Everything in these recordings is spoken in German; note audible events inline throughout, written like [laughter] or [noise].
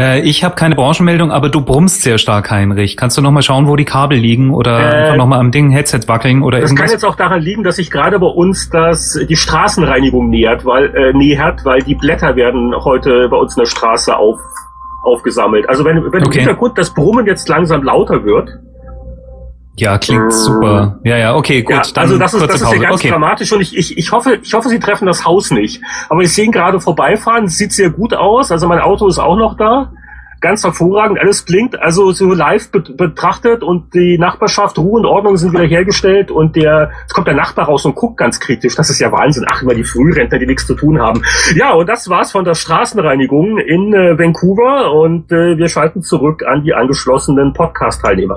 Äh, ich habe keine Branchenmeldung, aber du brummst sehr stark, Heinrich. Kannst du nochmal schauen, wo die Kabel liegen oder äh, einfach nochmal am Ding Headset wackeln oder Das irgendwas? kann jetzt auch daran liegen, dass sich gerade bei uns das die Straßenreinigung nähert, weil äh, nähert, weil die Blätter werden heute bei uns in der Straße auf, aufgesammelt. Also wenn, wenn okay. im Hintergrund das Brummen jetzt langsam lauter wird, ja, klingt super. Ja, ja, okay, gut. Ja, also das ist, das ist ja ganz okay. dramatisch und ich, ich, ich hoffe, ich hoffe, Sie treffen das Haus nicht. Aber ich sehe ihn gerade vorbeifahren, sieht sehr gut aus. Also mein Auto ist auch noch da. Ganz hervorragend, alles klingt also so live betrachtet und die Nachbarschaft, Ruhe und Ordnung sind wieder hergestellt und der, es kommt der Nachbar raus und guckt ganz kritisch. Das ist ja Wahnsinn. Ach, immer die Frührentner, die nichts zu tun haben. Ja, und das war's von der Straßenreinigung in äh, Vancouver und äh, wir schalten zurück an die angeschlossenen Podcast-Teilnehmer.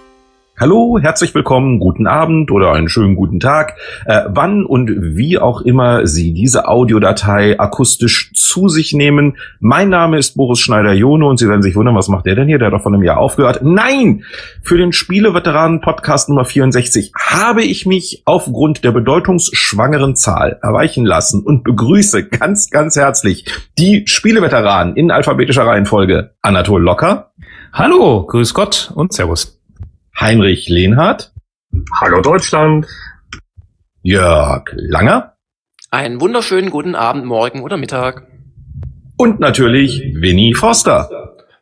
Hallo, herzlich willkommen, guten Abend oder einen schönen guten Tag, äh, wann und wie auch immer Sie diese Audiodatei akustisch zu sich nehmen. Mein Name ist Boris Schneider-Jone und Sie werden sich wundern, was macht der denn hier? Der hat doch von einem Jahr aufgehört. Nein! Für den Spieleveteranen-Podcast Nummer 64 habe ich mich aufgrund der bedeutungsschwangeren Zahl erweichen lassen und begrüße ganz, ganz herzlich die Spieleveteranen in alphabetischer Reihenfolge. Anatol Locker. Hallo, grüß Gott und Servus. Heinrich Lehnhardt. Hallo Deutschland. Jörg Langer. Einen wunderschönen guten Abend, Morgen oder Mittag. Und natürlich Winnie Foster.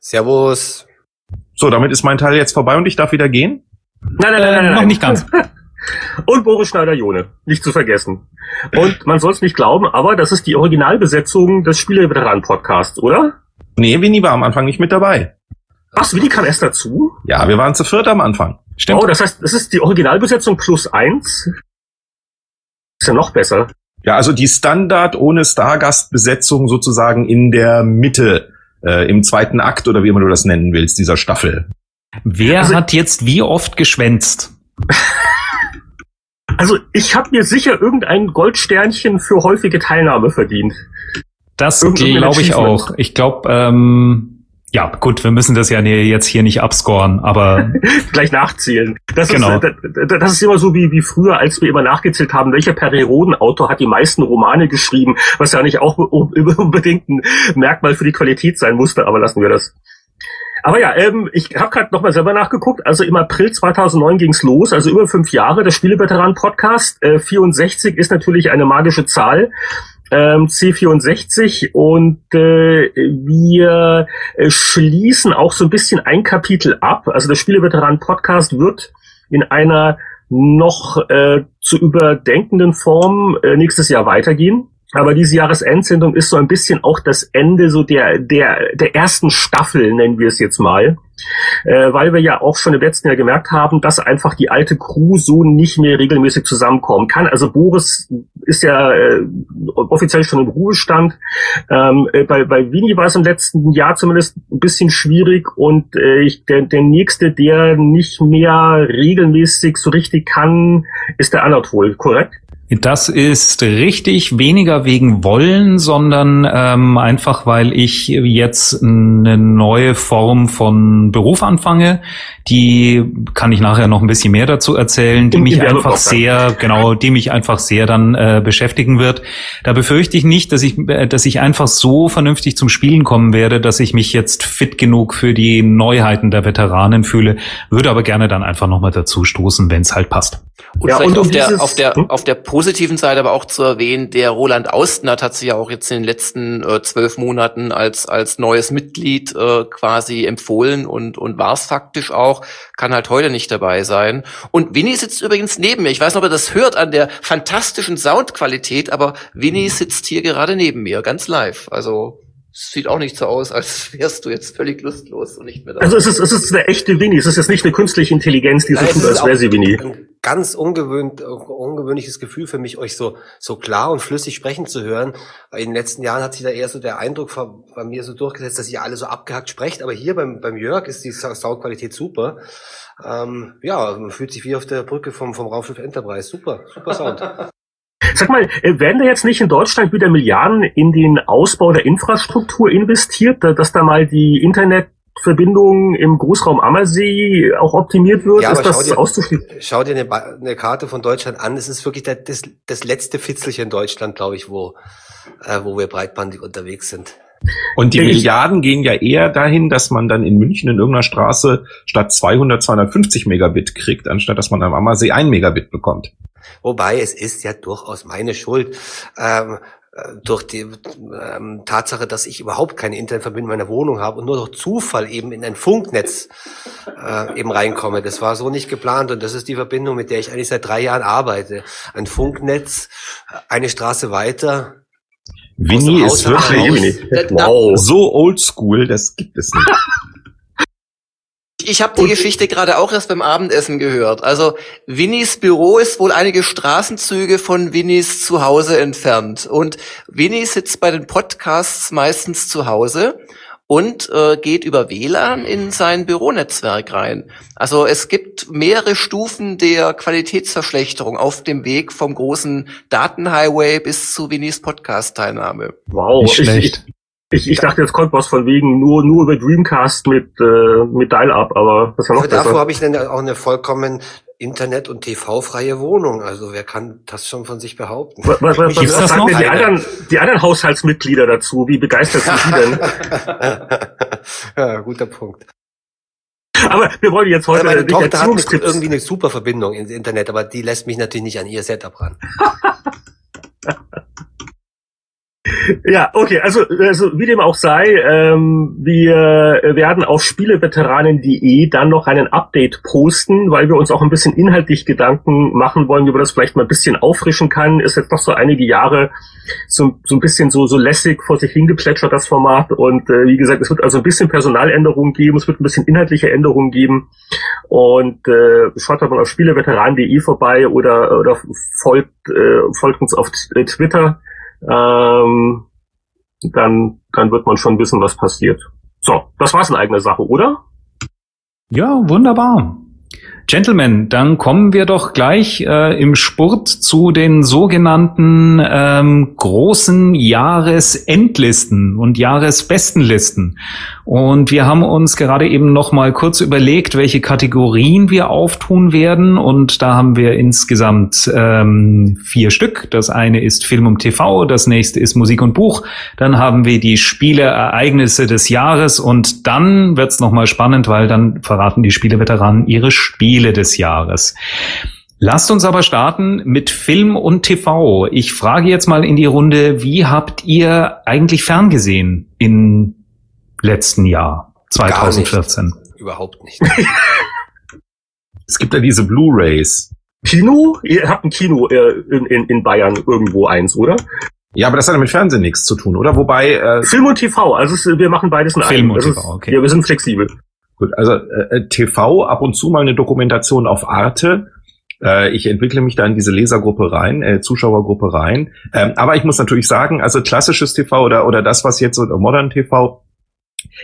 Servus. So, damit ist mein Teil jetzt vorbei und ich darf wieder gehen? Nein, nein, nein, nein, nein. noch nicht ganz. [laughs] Und Boris Schneider-Jone, nicht zu vergessen. Und man soll es nicht glauben, aber das ist die Originalbesetzung des Spieleveteran-Podcasts, oder? Nee, Winnie war am Anfang nicht mit dabei. Ach, Willi kam erst dazu? Ja, wir waren zu viert am Anfang. Stimmt. Oh, das heißt, das ist die Originalbesetzung plus eins. Ist ja noch besser. Ja, also die Standard ohne Stargastbesetzung sozusagen in der Mitte, äh, im zweiten Akt oder wie immer du das nennen willst, dieser Staffel. Wer also, hat jetzt wie oft geschwänzt? [laughs] also ich habe mir sicher irgendein Goldsternchen für häufige Teilnahme verdient. Das glaube ich auch. Ich glaube, ähm, ja, gut, wir müssen das ja jetzt hier nicht abscoren, aber [laughs] gleich nachzählen. Das genau. ist, das, das ist immer so wie, wie früher, als wir immer nachgezählt haben, welcher Periodenautor hat die meisten Romane geschrieben, was ja nicht auch [laughs] unbedingt ein Merkmal für die Qualität sein musste, aber lassen wir das. Aber ja, ähm, ich habe gerade nochmal selber nachgeguckt. Also im April 2009 ging's los, also über fünf Jahre. Der Spieleveteran-Podcast äh, 64 ist natürlich eine magische Zahl ähm, C64 und äh, wir äh, schließen auch so ein bisschen ein Kapitel ab. Also der Spieleveteran Podcast wird in einer noch äh, zu überdenkenden Form äh, nächstes Jahr weitergehen. Aber diese Jahresendsendung ist so ein bisschen auch das Ende so der, der, der ersten Staffel, nennen wir es jetzt mal. Äh, weil wir ja auch schon im letzten Jahr gemerkt haben, dass einfach die alte Crew so nicht mehr regelmäßig zusammenkommen kann. Also Boris ist ja äh, offiziell schon im Ruhestand. Ähm, äh, bei, bei Vini war es im letzten Jahr zumindest ein bisschen schwierig und äh, ich, der, der nächste, der nicht mehr regelmäßig so richtig kann, ist der Anatol, korrekt? Das ist richtig, weniger wegen Wollen, sondern ähm, einfach, weil ich jetzt eine neue Form von Beruf anfange. Die kann ich nachher noch ein bisschen mehr dazu erzählen, die mich einfach sehr, genau, die mich einfach sehr dann äh, beschäftigen wird. Da befürchte ich nicht, dass ich, äh, dass ich einfach so vernünftig zum Spielen kommen werde, dass ich mich jetzt fit genug für die Neuheiten der Veteranen fühle. Würde aber gerne dann einfach nochmal dazu stoßen, wenn es halt passt. Und ja, vielleicht und auf, der, auf der, hm? auf der positiven Seite aber auch zu erwähnen, der Roland Austnert hat sich ja auch jetzt in den letzten äh, zwölf Monaten als, als neues Mitglied äh, quasi empfohlen und, und war es faktisch auch, kann halt heute nicht dabei sein. Und Winnie sitzt übrigens neben mir. Ich weiß nicht, ob er das hört an der fantastischen Soundqualität, aber Winnie sitzt hier gerade neben mir, ganz live. Also sieht auch nicht so aus, als [laughs] wärst du jetzt völlig lustlos und nicht mehr da. Also es ist, es ist eine echte Winnie, es ist jetzt nicht eine künstliche Intelligenz, die so tut, als wäre sie Winnie. Ein ganz ungewöhnt, ungewöhnliches Gefühl für mich, euch so, so klar und flüssig sprechen zu hören. In den letzten Jahren hat sich da eher so der Eindruck bei mir so durchgesetzt, dass ihr alle so abgehackt sprecht, aber hier beim, beim Jörg ist die Soundqualität super. Ähm, ja, man fühlt sich wie auf der Brücke vom, vom Raumschiff Enterprise. Super, super Sound. [laughs] Sag mal, äh, werden da jetzt nicht in Deutschland wieder Milliarden in den Ausbau der Infrastruktur investiert, dass da mal die Internet Internetverbindung im Großraum Ammersee auch optimiert wird? Ja, ist das schau dir, auszuschließen? Schau dir eine, eine, Karte von Deutschland an. Es ist wirklich das, das letzte Fitzelchen in Deutschland, glaube ich, wo, äh, wo wir breitbandig unterwegs sind. Und die ich Milliarden gehen ja eher dahin, dass man dann in München in irgendeiner Straße statt 200, 250 Megabit kriegt, anstatt dass man am Ammersee ein Megabit bekommt. Wobei es ist ja durchaus meine Schuld. Ähm, äh, durch die ähm, Tatsache, dass ich überhaupt keine Internetverbindung in meiner Wohnung habe und nur durch Zufall eben in ein Funknetz äh, eben reinkomme. Das war so nicht geplant und das ist die Verbindung, mit der ich eigentlich seit drei Jahren arbeite. Ein Funknetz, eine Straße weiter. Winnie ist wirklich wow. so oldschool, das gibt es nicht. [laughs] Ich habe die Geschichte gerade auch erst beim Abendessen gehört. Also Winnies Büro ist wohl einige Straßenzüge von Winnies Zuhause entfernt. Und Winnie sitzt bei den Podcasts meistens zu Hause und äh, geht über WLAN in sein Büronetzwerk rein. Also es gibt mehrere Stufen der Qualitätsverschlechterung auf dem Weg vom großen Datenhighway bis zu Winnies Podcast-Teilnahme. Wow, Nicht schlecht. Ich, ich, ich dachte, jetzt kommt was von wegen nur, nur über Dreamcast mit, äh, mit Dial-Up, aber das ja noch besser. Davor habe ich dann auch eine vollkommen Internet- und TV-freie Wohnung. Also wer kann das schon von sich behaupten? Was, was, was, was sagen denn die anderen, die anderen Haushaltsmitglieder dazu? Wie begeistert sind die denn? [laughs] ja, guter Punkt. Aber wir wollen jetzt heute meine Tochter hat irgendwie eine super Verbindung ins Internet, aber die lässt mich natürlich nicht an ihr Setup ran. [laughs] Ja, okay, also, also wie dem auch sei, ähm, wir werden auf spieleveteranen.de dann noch einen Update posten, weil wir uns auch ein bisschen inhaltlich Gedanken machen wollen, wie man das vielleicht mal ein bisschen auffrischen kann. Ist jetzt noch so einige Jahre so, so ein bisschen so, so lässig vor sich hingeplätschert, das Format. Und äh, wie gesagt, es wird also ein bisschen Personaländerungen geben, es wird ein bisschen inhaltliche Änderungen geben. Und äh, schaut mal auf spieleveteranen.de vorbei oder, oder folgt, äh, folgt uns auf Twitter ähm, dann, dann wird man schon wissen, was passiert. So, das war's in eigener Sache, oder? Ja, wunderbar. Gentlemen, dann kommen wir doch gleich äh, im Spurt zu den sogenannten ähm, großen Jahresendlisten und Jahresbestenlisten. Und wir haben uns gerade eben noch mal kurz überlegt, welche Kategorien wir auftun werden. Und da haben wir insgesamt ähm, vier Stück. Das eine ist Film und TV, das nächste ist Musik und Buch. Dann haben wir die Spieleereignisse des Jahres und dann wird's noch mal spannend, weil dann verraten die Spieleveteranen ihre Spiele des Jahres. Lasst uns aber starten mit Film und TV. Ich frage jetzt mal in die Runde, wie habt ihr eigentlich ferngesehen in letzten Jahr, 2014? Nicht. Überhaupt nicht. [laughs] es gibt ja diese Blu-rays. Kino? Ihr habt ein Kino äh, in, in, in Bayern irgendwo eins, oder? Ja, aber das hat ja mit Fernsehen nichts zu tun, oder? Wobei äh, Film und TV, also es, wir machen beides in Film einem. und TV, okay. Ja, wir sind flexibel. Gut, also äh, äh TV, ab und zu mal eine Dokumentation auf Arte. Äh, ich entwickle mich da in diese Lesergruppe rein, äh, Zuschauergruppe rein. Ähm, aber ich muss natürlich sagen, also klassisches TV oder, oder das, was jetzt so Modern TV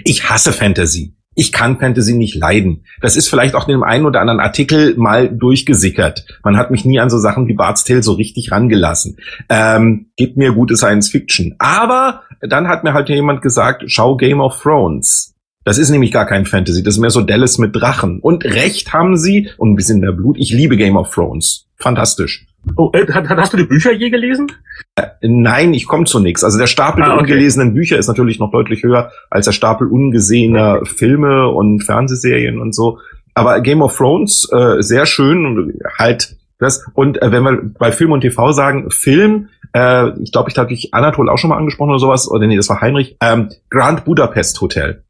ich hasse Fantasy. Ich kann Fantasy nicht leiden. Das ist vielleicht auch in dem einen oder anderen Artikel mal durchgesickert. Man hat mich nie an so Sachen wie Bart's Tale so richtig rangelassen. Ähm, gibt mir gute Science Fiction. Aber dann hat mir halt jemand gesagt, schau Game of Thrones. Das ist nämlich gar kein Fantasy. Das ist mehr so Dallas mit Drachen. Und Recht haben sie und ein bisschen der Blut. Ich liebe Game of Thrones. Fantastisch. Oh, äh, hast du die Bücher je gelesen? Äh, nein, ich komme zu nichts. Also der Stapel ah, der ungelesenen Bücher ist natürlich noch deutlich höher als der Stapel ungesehener Filme und Fernsehserien und so. Aber Game of Thrones äh, sehr schön und halt das. Und äh, wenn wir bei Film und TV sagen, Film, äh, ich glaube, ich hatte ich Anatol auch schon mal angesprochen oder sowas, oder nee, das war Heinrich, ähm, Grand Budapest Hotel.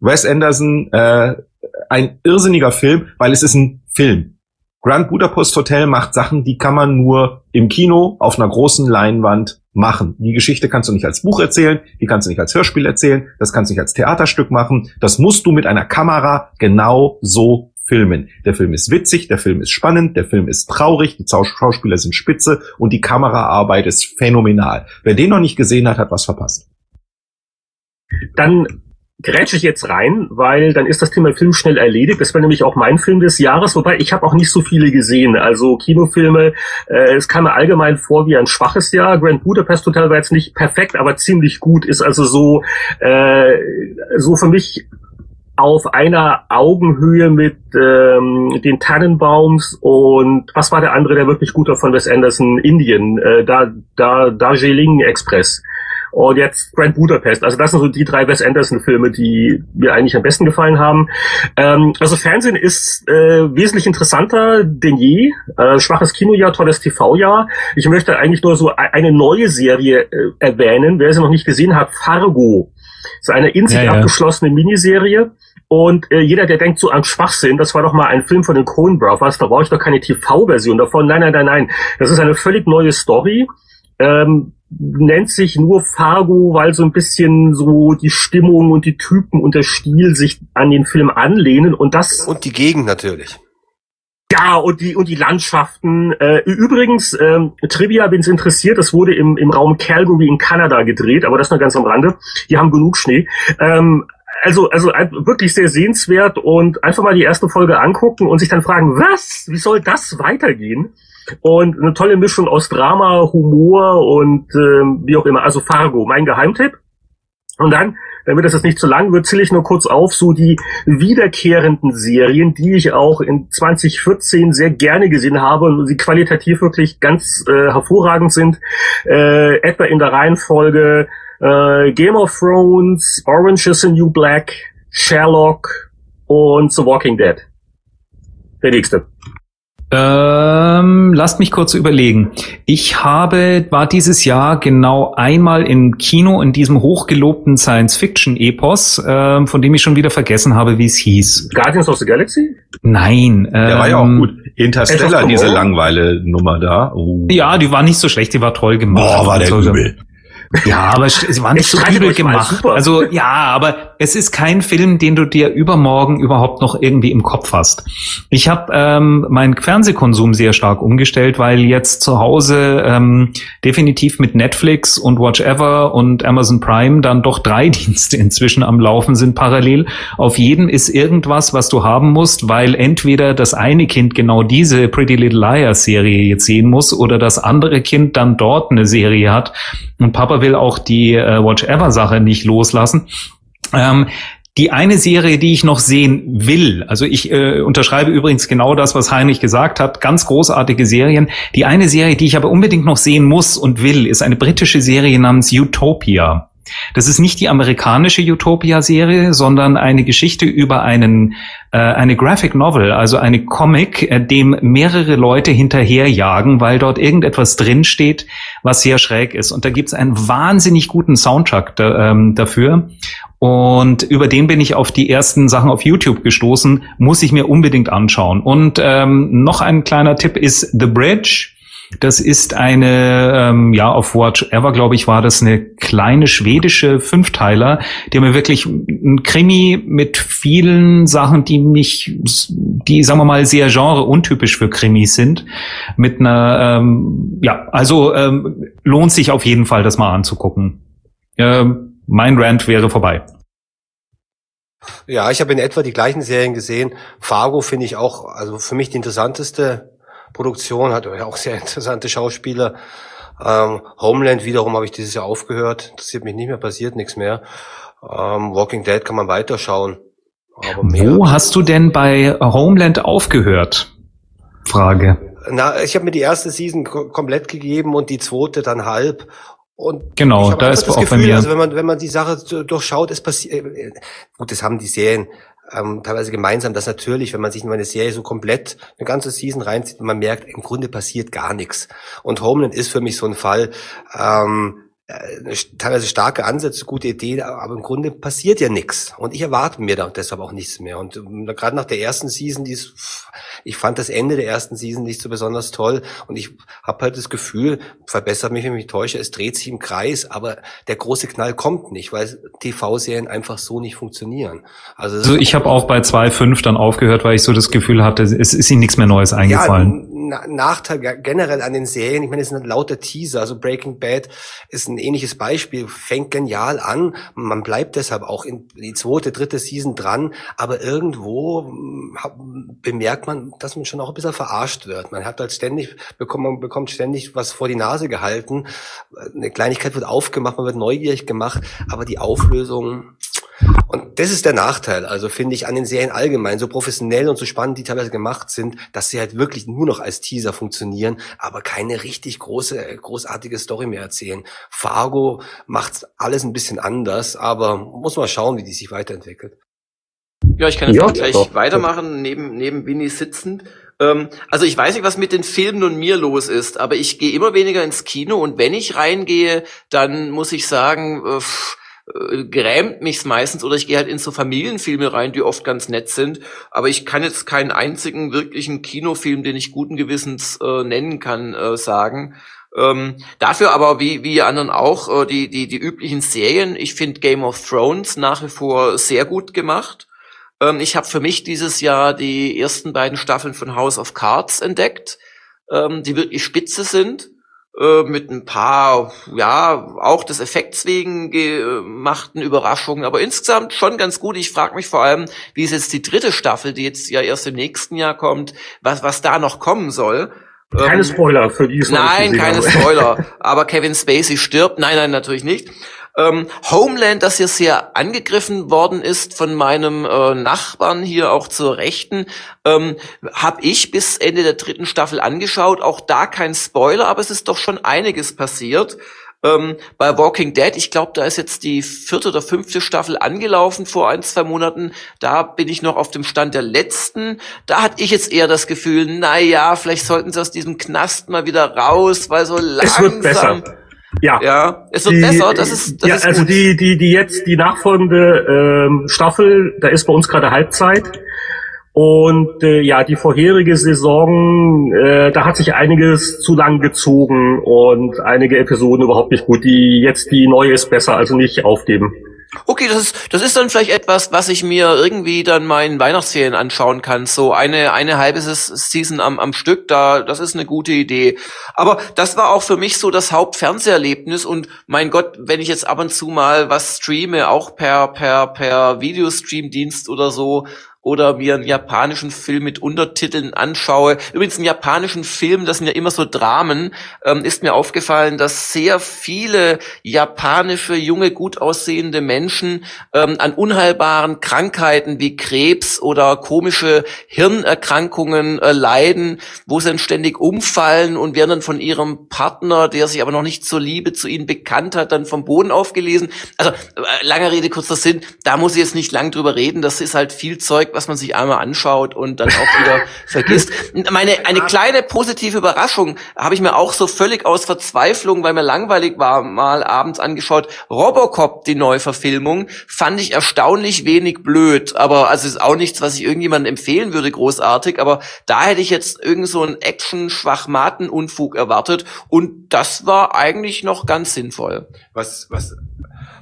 Wes Anderson, äh, ein irrsinniger Film, weil es ist ein Film. Grand Budapest Hotel macht Sachen, die kann man nur im Kino auf einer großen Leinwand machen. Die Geschichte kannst du nicht als Buch erzählen, die kannst du nicht als Hörspiel erzählen, das kannst du nicht als Theaterstück machen. Das musst du mit einer Kamera genau so filmen. Der Film ist witzig, der Film ist spannend, der Film ist traurig, die Schauspieler sind spitze und die Kameraarbeit ist phänomenal. Wer den noch nicht gesehen hat, hat was verpasst. Dann grätsche ich jetzt rein, weil dann ist das Thema Film schnell erledigt. Das war nämlich auch mein Film des Jahres, wobei ich habe auch nicht so viele gesehen. Also Kinofilme, äh, es kam mir allgemein vor wie ein schwaches Jahr. Grand Budapest Hotel war jetzt nicht perfekt, aber ziemlich gut. Ist also so, äh, so für mich auf einer Augenhöhe mit ähm, den Tannenbaums und was war der andere, der wirklich guter von Wes Anderson, Indien, äh, da, da, Darjeeling Express und jetzt Grand Budapest. Also das sind so die drei Wes Anderson-Filme, die mir eigentlich am besten gefallen haben. Ähm, also Fernsehen ist äh, wesentlich interessanter denn je. Äh, schwaches Kinojahr, tolles TV-Jahr. Ich möchte eigentlich nur so eine neue Serie äh, erwähnen. Wer sie noch nicht gesehen hat, Fargo. Das ist eine in sich ja, ja. abgeschlossene Miniserie. Und äh, jeder, der denkt so an Schwachsinn, das war doch mal ein Film von den Coen Brothers, da brauche ich doch keine TV-Version davon. Nein, nein, nein, nein. Das ist eine völlig neue Story. Ähm, nennt sich nur Fargo, weil so ein bisschen so die Stimmung und die Typen und der Stil sich an den Film anlehnen und das und die Gegend natürlich. Ja, und die, und die Landschaften. Äh, übrigens, ähm, Trivia, wenn es interessiert, das wurde im, im Raum Calgary in Kanada gedreht, aber das nur ganz am Rande. Die haben genug Schnee. Ähm, also, also wirklich sehr sehenswert und einfach mal die erste Folge angucken und sich dann fragen, was? Wie soll das weitergehen? Und eine tolle Mischung aus Drama, Humor und ähm, wie auch immer. Also Fargo, mein Geheimtipp. Und dann, damit das jetzt nicht zu lang wird, zähle ich nur kurz auf, so die wiederkehrenden Serien, die ich auch in 2014 sehr gerne gesehen habe und sie qualitativ wirklich ganz äh, hervorragend sind. Äh, etwa in der Reihenfolge äh, Game of Thrones, Orange is the New Black, Sherlock und The Walking Dead. Der nächste. Ähm, lasst mich kurz überlegen. Ich habe, war dieses Jahr genau einmal im Kino in diesem hochgelobten Science-Fiction-Epos, ähm, von dem ich schon wieder vergessen habe, wie es hieß. Guardians of the Galaxy? Nein. Ähm, Der war ja auch ähm, gut. Interstellar, diese Langweile-Nummer da. Uh. Ja, die war nicht so schlecht, die war toll gemacht. Boah, war der also, übel. Ja, aber sie war nicht so übel gemacht. Also ja, aber es ist kein Film, den du dir übermorgen überhaupt noch irgendwie im Kopf hast. Ich habe ähm, meinen Fernsehkonsum sehr stark umgestellt, weil jetzt zu Hause ähm, definitiv mit Netflix und Watch Ever und Amazon Prime dann doch drei [laughs] Dienste inzwischen am Laufen sind parallel. Auf jedem ist irgendwas, was du haben musst, weil entweder das eine Kind genau diese Pretty Little Liars Serie jetzt sehen muss oder das andere Kind dann dort eine Serie hat und Papa will auch die äh, Watch Ever Sache nicht loslassen. Ähm, die eine Serie, die ich noch sehen will, also ich äh, unterschreibe übrigens genau das, was Heinrich gesagt hat, ganz großartige Serien. Die eine Serie, die ich aber unbedingt noch sehen muss und will, ist eine britische Serie namens Utopia. Das ist nicht die amerikanische Utopia-Serie, sondern eine Geschichte über einen äh, eine Graphic Novel, also eine Comic, äh, dem mehrere Leute hinterherjagen, weil dort irgendetwas drinsteht, was sehr schräg ist. Und da gibt's einen wahnsinnig guten Soundtrack da, ähm, dafür. Und über den bin ich auf die ersten Sachen auf YouTube gestoßen, muss ich mir unbedingt anschauen. Und ähm, noch ein kleiner Tipp ist The Bridge das ist eine, ähm, ja, auf Watch Ever, glaube ich, war das eine kleine schwedische Fünfteiler, die haben mir wirklich ein Krimi mit vielen Sachen, die mich, die, sagen wir mal, sehr genre-untypisch für Krimis sind. Mit einer, ähm, ja, also ähm, lohnt sich auf jeden Fall, das mal anzugucken. Ähm, mein Rant wäre vorbei. Ja, ich habe in etwa die gleichen Serien gesehen. Fargo finde ich auch, also für mich die interessanteste Produktion, hat ja auch sehr interessante Schauspieler. Ähm, Homeland wiederum habe ich dieses Jahr aufgehört. Interessiert mich nicht mehr, passiert nichts mehr. Ähm, Walking Dead kann man weiterschauen. Wo hast du denn bei Homeland aufgehört? Frage. Na, ich habe mir die erste Season komplett gegeben und die zweite dann halb. Und genau, da ist auch Gefühl, bei mir. Also wenn man wenn man die Sache durchschaut, es passiert. Äh, gut, das haben die Serien ähm, teilweise gemeinsam, dass natürlich, wenn man sich in eine Serie so komplett eine ganze Season reinzieht, man merkt, im Grunde passiert gar nichts. Und Homeland ist für mich so ein Fall, ähm, äh, teilweise starke Ansätze, gute Idee, aber im Grunde passiert ja nichts. Und ich erwarte mir da deshalb auch nichts mehr. Und ähm, gerade nach der ersten Season, die ist, ich fand das Ende der ersten Season nicht so besonders toll. Und ich habe halt das Gefühl, verbessert mich, wenn ich mich täusche, es dreht sich im Kreis, aber der große Knall kommt nicht, weil TV-Serien einfach so nicht funktionieren. Also, also ich habe auch bei 2.5 dann aufgehört, weil ich so das Gefühl hatte, es ist ihnen nichts mehr Neues eingefallen. Ja, Nachteil generell an den Serien, ich meine, es sind lauter Teaser, also Breaking Bad ist ein ähnliches Beispiel, fängt genial an, man bleibt deshalb auch in die zweite, dritte Season dran, aber irgendwo hm, bemerkt man, dass man schon auch ein bisschen verarscht wird. Man hat halt ständig, bekommt, man bekommt ständig was vor die Nase gehalten, eine Kleinigkeit wird aufgemacht, man wird neugierig gemacht, aber die Auflösung, und das ist der Nachteil, also finde ich an den Serien allgemein, so professionell und so spannend die teilweise gemacht sind, dass sie halt wirklich nur noch als Teaser funktionieren, aber keine richtig große, großartige Story mehr erzählen. Fargo macht alles ein bisschen anders, aber muss mal schauen, wie die sich weiterentwickelt. Ja, ich kann jetzt ja, gleich doch, weitermachen, neben, neben Winnie sitzend. Ähm, also ich weiß nicht, was mit den Filmen und mir los ist, aber ich gehe immer weniger ins Kino und wenn ich reingehe, dann muss ich sagen, äh, äh, grämt mich's meistens oder ich gehe halt in so Familienfilme rein, die oft ganz nett sind. Aber ich kann jetzt keinen einzigen wirklichen Kinofilm, den ich guten Gewissens äh, nennen kann, äh, sagen. Ähm, dafür aber, wie, wie anderen auch, äh, die, die, die üblichen Serien. Ich finde Game of Thrones nach wie vor sehr gut gemacht. Ähm, ich habe für mich dieses Jahr die ersten beiden Staffeln von House of Cards entdeckt, ähm, die wirklich spitze sind. Äh, mit ein paar, ja, auch des Effekts wegen gemachten Überraschungen, aber insgesamt schon ganz gut. Ich frage mich vor allem, wie ist jetzt die dritte Staffel, die jetzt ja erst im nächsten Jahr kommt, was, was da noch kommen soll. Keine ähm, Spoiler für die. Nein, keine Spoiler. [laughs] Aber Kevin Spacey stirbt. Nein, nein, natürlich nicht. Ähm, Homeland, das hier sehr angegriffen worden ist von meinem äh, Nachbarn hier auch zur Rechten, ähm, habe ich bis Ende der dritten Staffel angeschaut. Auch da kein Spoiler, aber es ist doch schon einiges passiert. Ähm, bei Walking Dead, ich glaube, da ist jetzt die vierte oder fünfte Staffel angelaufen vor ein, zwei Monaten. Da bin ich noch auf dem Stand der letzten. Da hatte ich jetzt eher das Gefühl, na ja, vielleicht sollten sie aus diesem Knast mal wieder raus, weil so langsam... Es wird besser ja. Ja, es wird die, besser, das ist, das ja, ist also gut. die, die, die jetzt, die nachfolgende ähm, Staffel, da ist bei uns gerade Halbzeit. Und äh, ja, die vorherige Saison, äh, da hat sich einiges zu lang gezogen und einige Episoden überhaupt nicht gut. Die jetzt die neue ist besser, also nicht aufgeben. Okay, das ist, das ist dann vielleicht etwas, was ich mir irgendwie dann meinen Weihnachtsferien anschauen kann. So eine, eine halbe Season am, am Stück, da, das ist eine gute Idee. Aber das war auch für mich so das Hauptfernseherlebnis und mein Gott, wenn ich jetzt ab und zu mal was streame, auch per, per, per Videostream-Dienst oder so, oder mir einen japanischen Film mit Untertiteln anschaue. Übrigens, einen japanischen Film, das sind ja immer so Dramen, ähm, ist mir aufgefallen, dass sehr viele japanische, junge, gut aussehende Menschen ähm, an unheilbaren Krankheiten wie Krebs oder komische Hirnerkrankungen äh, leiden, wo sie dann ständig umfallen und werden dann von ihrem Partner, der sich aber noch nicht zur Liebe zu ihnen bekannt hat, dann vom Boden aufgelesen. Also, äh, langer Rede, kurzer Sinn, da muss ich jetzt nicht lang drüber reden, das ist halt viel Zeug, was man sich einmal anschaut und dann auch wieder [laughs] vergisst. Meine eine kleine positive Überraschung habe ich mir auch so völlig aus Verzweiflung, weil mir langweilig war, mal abends angeschaut. Robocop, die Neuverfilmung, fand ich erstaunlich wenig blöd, aber also ist auch nichts, was ich irgendjemandem empfehlen würde, großartig, aber da hätte ich jetzt irgend so einen Action-Schwachmaten-Unfug erwartet und das war eigentlich noch ganz sinnvoll. Was, was,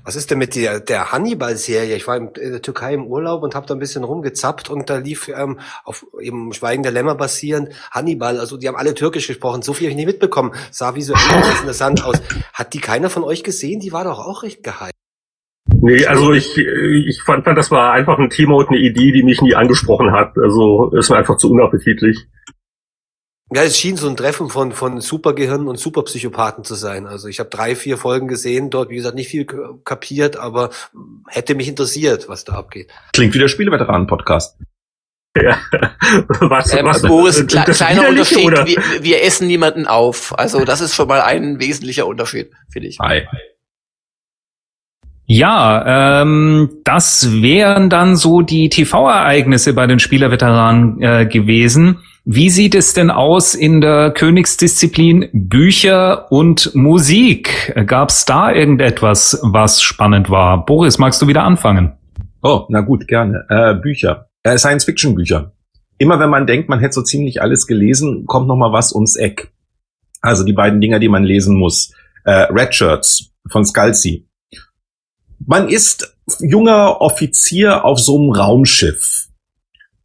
was ist denn mit der, der Hannibal-Serie? Ich war in der Türkei im Urlaub und habe da ein bisschen rumgezappt und da lief ähm, auf eben Schweigen der Lämmer basierend Hannibal. Also die haben alle Türkisch gesprochen. So viel habe ich nicht mitbekommen. Sah visuell interessant aus. Hat die keiner von euch gesehen? Die war doch auch recht geheim. Nee, also ich, ich fand, das war einfach ein Thema und eine Idee, die mich nie angesprochen hat. Also ist mir einfach zu unappetitlich. Ja, es schien so ein Treffen von, von Supergehirnen und Superpsychopathen zu sein. Also ich habe drei, vier Folgen gesehen, dort, wie gesagt, nicht viel kapiert, aber hätte mich interessiert, was da abgeht. Klingt wie der Spieleveteranen-Podcast. [laughs] Ja. was, ähm, was, Boris, kle kleiner Unterschied, wir, wir, essen niemanden auf. Also das ist schon mal ein wesentlicher Unterschied, finde ich. Hi. Ja, ähm, das wären dann so die TV-Ereignisse bei den Spielerveteranen äh, gewesen. Wie sieht es denn aus in der Königsdisziplin Bücher und Musik? Gab es da irgendetwas, was spannend war? Boris, magst du wieder anfangen? Oh, na gut, gerne. Äh, Bücher, äh, Science-Fiction-Bücher. Immer wenn man denkt, man hätte so ziemlich alles gelesen, kommt noch mal was ums Eck. Also die beiden Dinger, die man lesen muss. Äh, Red Shirts von Scalzi. Man ist junger Offizier auf so einem Raumschiff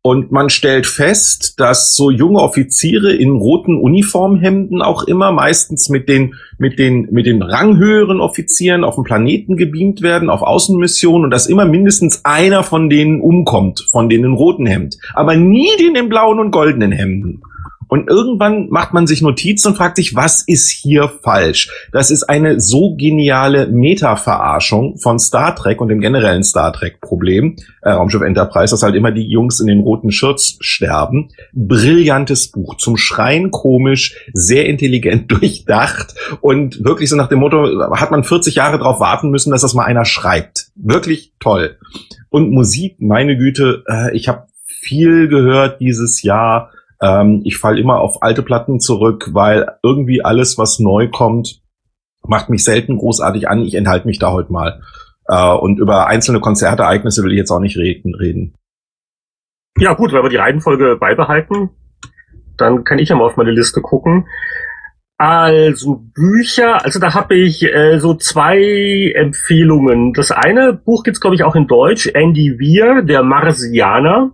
Und man stellt fest, dass so junge Offiziere in roten Uniformhemden auch immer meistens mit den, mit den, mit den ranghöheren Offizieren auf dem Planeten gebeamt werden, auf Außenmissionen und dass immer mindestens einer von denen umkommt, von denen in roten Hemd. Aber nie den in blauen und goldenen Hemden. Und irgendwann macht man sich Notizen und fragt sich, was ist hier falsch? Das ist eine so geniale Meta-Verarschung von Star Trek und dem generellen Star Trek-Problem. Äh, Raumschiff Enterprise, dass halt immer die Jungs in den roten Shirts sterben. Brillantes Buch, zum Schreien komisch, sehr intelligent [laughs] durchdacht und wirklich so nach dem Motto, hat man 40 Jahre drauf warten müssen, dass das mal einer schreibt. Wirklich toll. Und Musik, meine Güte, äh, ich habe viel gehört dieses Jahr ähm, ich falle immer auf alte Platten zurück, weil irgendwie alles, was neu kommt, macht mich selten großartig an. Ich enthalte mich da heute mal. Äh, und über einzelne Konzertereignisse will ich jetzt auch nicht reden. reden. Ja gut, wenn wir die Reihenfolge beibehalten, dann kann ich ja mal auf meine Liste gucken. Also Bücher, also da habe ich äh, so zwei Empfehlungen. Das eine Buch gibt's glaube ich auch in Deutsch, Andy Weir, der Marsianer.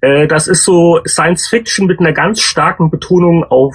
Äh, das ist so Science Fiction mit einer ganz starken Betonung auf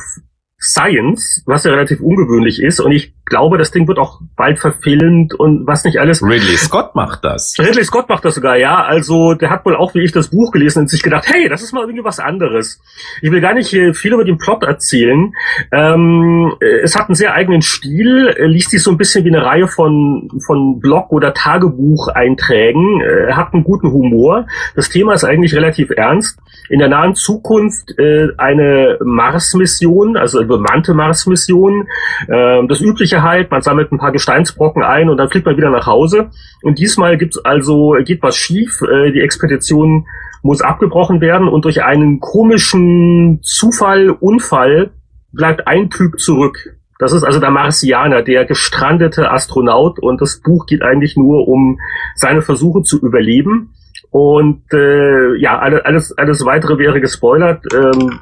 Science, was ja relativ ungewöhnlich ist. Und ich glaube, das Ding wird auch bald verfilmt und was nicht alles. Ridley Scott macht das. Ridley Scott macht das sogar, ja. Also der hat wohl auch wie ich das Buch gelesen und sich gedacht, hey, das ist mal irgendwie was anderes. Ich will gar nicht viel über den Plot erzählen. Ähm, es hat einen sehr eigenen Stil, liest sich so ein bisschen wie eine Reihe von, von Blog- oder Tagebucheinträgen, äh, hat einen guten Humor. Das Thema ist eigentlich relativ ernst. In der nahen Zukunft äh, eine Mars-Mission, also eine bemannte Mars-Mission. Äh, das übliche Sicherheit, man sammelt ein paar Gesteinsbrocken ein und dann fliegt man wieder nach Hause. Und diesmal gibt's also, geht was schief, äh, die Expedition muss abgebrochen werden und durch einen komischen Zufall, Unfall bleibt ein Typ zurück. Das ist also der Marsianer, der gestrandete Astronaut und das Buch geht eigentlich nur um seine Versuche zu überleben. Und äh, ja, alles, alles weitere wäre gespoilert. Ähm,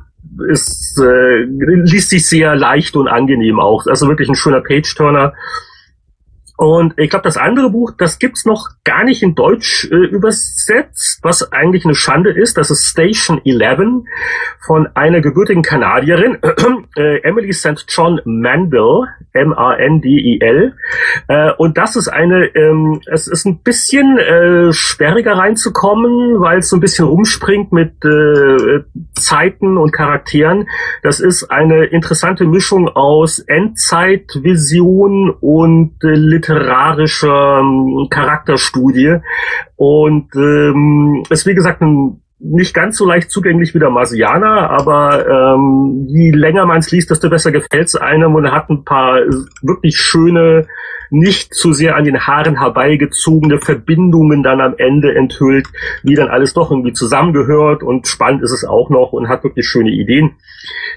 ist, äh, liest sich sehr leicht und angenehm auch. Also wirklich ein schöner Page-Turner. Und ich glaube, das andere Buch, das gibt's noch gar nicht in Deutsch äh, übersetzt, was eigentlich eine Schande ist. Das ist Station 11 von einer gebürtigen Kanadierin, [clears throat] äh, Emily St. John Mandel, M-A-N-D-E-L. Äh, und das ist eine, ähm, es ist ein bisschen äh, sperriger reinzukommen, weil es so ein bisschen rumspringt mit äh, Zeiten und Charakteren. Das ist eine interessante Mischung aus Endzeitvision und äh, literarischer ähm, Charakterstudie und ähm, ist wie gesagt ein nicht ganz so leicht zugänglich wie der Marsianer, aber ähm, je länger man es liest, desto besser gefällt es einem und hat ein paar wirklich schöne nicht zu sehr an den Haaren herbeigezogene Verbindungen dann am Ende enthüllt, wie dann alles doch irgendwie zusammengehört und spannend ist es auch noch und hat wirklich schöne Ideen.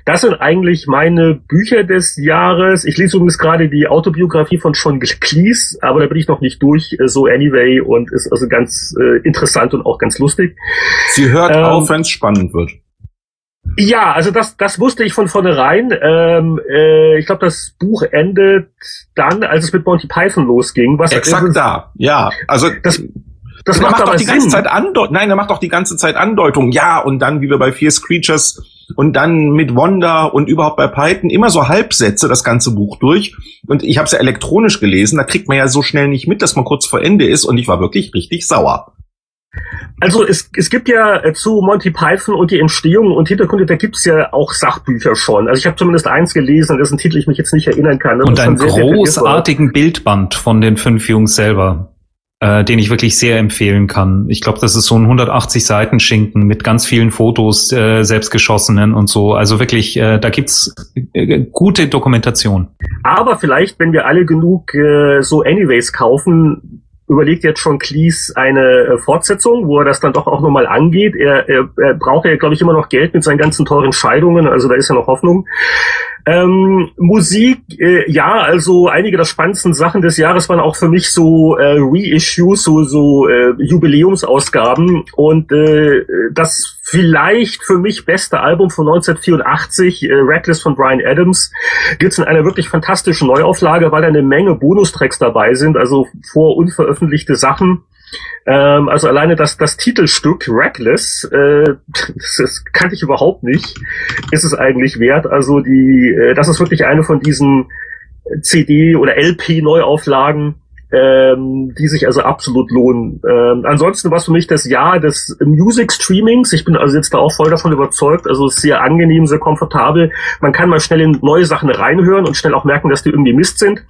Das sind eigentlich meine Bücher des Jahres. Ich lese übrigens gerade die Autobiografie von Sean Cleese, aber da bin ich noch nicht durch, äh, so anyway und ist also ganz äh, interessant und auch ganz lustig. Sie hört ähm, auf, wenn es spannend wird. Ja, also das, das wusste ich von vornherein. Ähm, äh, ich glaube, das Buch endet dann, als es mit Monty Python losging. Was Exakt da, ja. Also das, das macht, macht doch die Sinn. ganze Zeit Andeutung. Nein, er macht doch die ganze Zeit Andeutung. Ja, und dann, wie wir bei Fierce Creatures und dann mit Wanda und überhaupt bei Python immer so Halbsätze das ganze Buch durch. Und ich habe es ja elektronisch gelesen, da kriegt man ja so schnell nicht mit, dass man kurz vor Ende ist. Und ich war wirklich richtig sauer. Also es, es gibt ja äh, zu Monty Python und die Entstehung und Hintergründe, da gibt's ja auch Sachbücher schon. Also ich habe zumindest eins gelesen, dessen Titel ich mich jetzt nicht erinnern kann. Das und einen großartigen Bildband von den fünf Jungs selber, äh, den ich wirklich sehr empfehlen kann. Ich glaube, das ist so ein 180 Seiten Schinken mit ganz vielen Fotos, äh, selbstgeschossenen und so. Also wirklich, äh, da gibt's äh, gute Dokumentation. Aber vielleicht, wenn wir alle genug äh, so Anyways kaufen, überlegt jetzt schon Cleese eine äh, Fortsetzung, wo er das dann doch auch nochmal angeht. Er, er, er braucht ja, glaube ich, immer noch Geld mit seinen ganzen teuren Scheidungen, also da ist ja noch Hoffnung. Ähm, Musik, äh, ja, also einige der spannendsten Sachen des Jahres waren auch für mich so äh, Reissues, so, so äh, Jubiläumsausgaben und äh, das vielleicht für mich beste Album von 1984, äh, Reckless von Brian Adams, gibt's in einer wirklich fantastischen Neuauflage, weil da eine Menge Bonustracks dabei sind, also vor unveröffentlichte Sachen. Ähm, also alleine das, das Titelstück Reckless, äh, [laughs] das, das kannte ich überhaupt nicht, ist es eigentlich wert. Also die, äh, das ist wirklich eine von diesen CD- oder LP-Neuauflagen, ähm, die sich also absolut lohnen. Ähm, ansonsten war es für mich das Jahr des Music Streamings. Ich bin also jetzt da auch voll davon überzeugt. Also es ist sehr angenehm, sehr komfortabel. Man kann mal schnell in neue Sachen reinhören und schnell auch merken, dass die irgendwie Mist sind.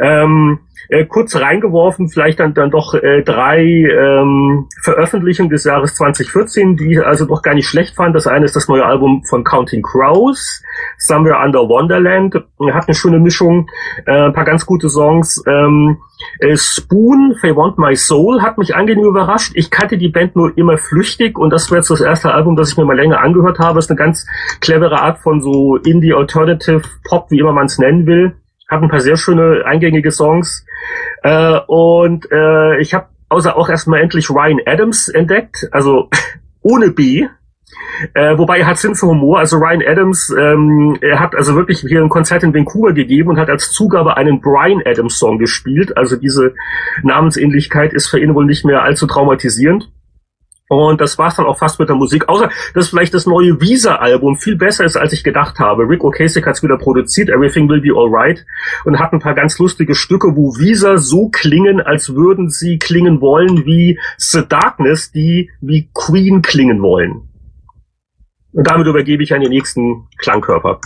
Ähm, äh, kurz reingeworfen, vielleicht dann, dann doch äh, drei ähm, Veröffentlichungen des Jahres 2014, die ich also doch gar nicht schlecht fand. Das eine ist das neue Album von Counting Crows, Somewhere Under Wonderland, hat eine schöne Mischung, äh, ein paar ganz gute Songs. Ähm, äh, Spoon, They Want My Soul, hat mich angenehm überrascht. Ich kannte die Band nur immer flüchtig und das war jetzt das erste Album, das ich mir mal länger angehört habe. ist eine ganz clevere Art von so Indie Alternative Pop, wie immer man es nennen will hat ein paar sehr schöne eingängige Songs. Äh, und äh, ich habe außer auch erstmal endlich Ryan Adams entdeckt, also [laughs] ohne B. Äh, wobei er hat Sinn für Humor. Also Ryan Adams, ähm, er hat also wirklich hier ein Konzert in Vancouver gegeben und hat als Zugabe einen Brian Adams Song gespielt. Also diese Namensähnlichkeit ist für ihn wohl nicht mehr allzu traumatisierend. Und das war's dann auch fast mit der Musik. Außer, dass vielleicht das neue Visa-Album viel besser ist, als ich gedacht habe. Rick Ocasek hat's wieder produziert, Everything Will Be Alright, und hat ein paar ganz lustige Stücke, wo Visa so klingen, als würden sie klingen wollen wie The Darkness, die wie Queen klingen wollen. Und damit übergebe ich an den nächsten Klangkörper.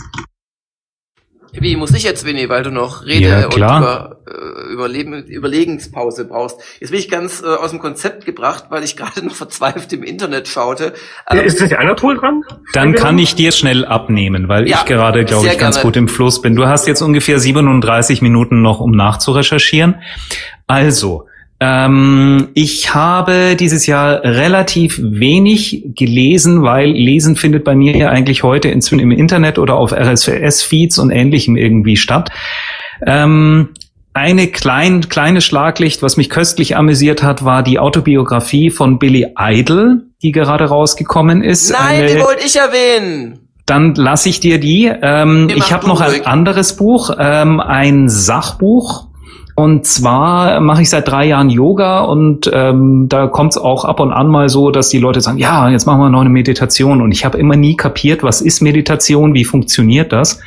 Wie muss ich jetzt, Winnie, weil du noch Rede ja, und über, äh, Überleben, Überlegenspause brauchst. Jetzt bin ich ganz äh, aus dem Konzept gebracht, weil ich [laughs] gerade noch verzweifelt im Internet schaute. Ähm, ist das Anatol dran? Dann kann ich dir schnell abnehmen, weil ja, ich gerade, glaube ich, ganz gerne. gut im Fluss bin. Du hast jetzt ungefähr 37 Minuten noch, um nachzurecherchieren. Also, ähm, ich habe dieses Jahr relativ wenig gelesen, weil Lesen findet bei mir ja eigentlich heute inzwischen im Internet oder auf RSS-Feeds und ähnlichem irgendwie statt. Ähm, eine klein, kleine Schlaglicht, was mich köstlich amüsiert hat, war die Autobiografie von Billy Idol, die gerade rausgekommen ist. Nein, eine, die wollte ich erwähnen. Dann lasse ich dir die. Ähm, ich habe noch ein anderes Buch, ähm, ein Sachbuch und zwar mache ich seit drei Jahren Yoga und ähm, da kommt es auch ab und an mal so, dass die Leute sagen, ja, jetzt machen wir noch eine Meditation. Und ich habe immer nie kapiert, was ist Meditation, wie funktioniert das.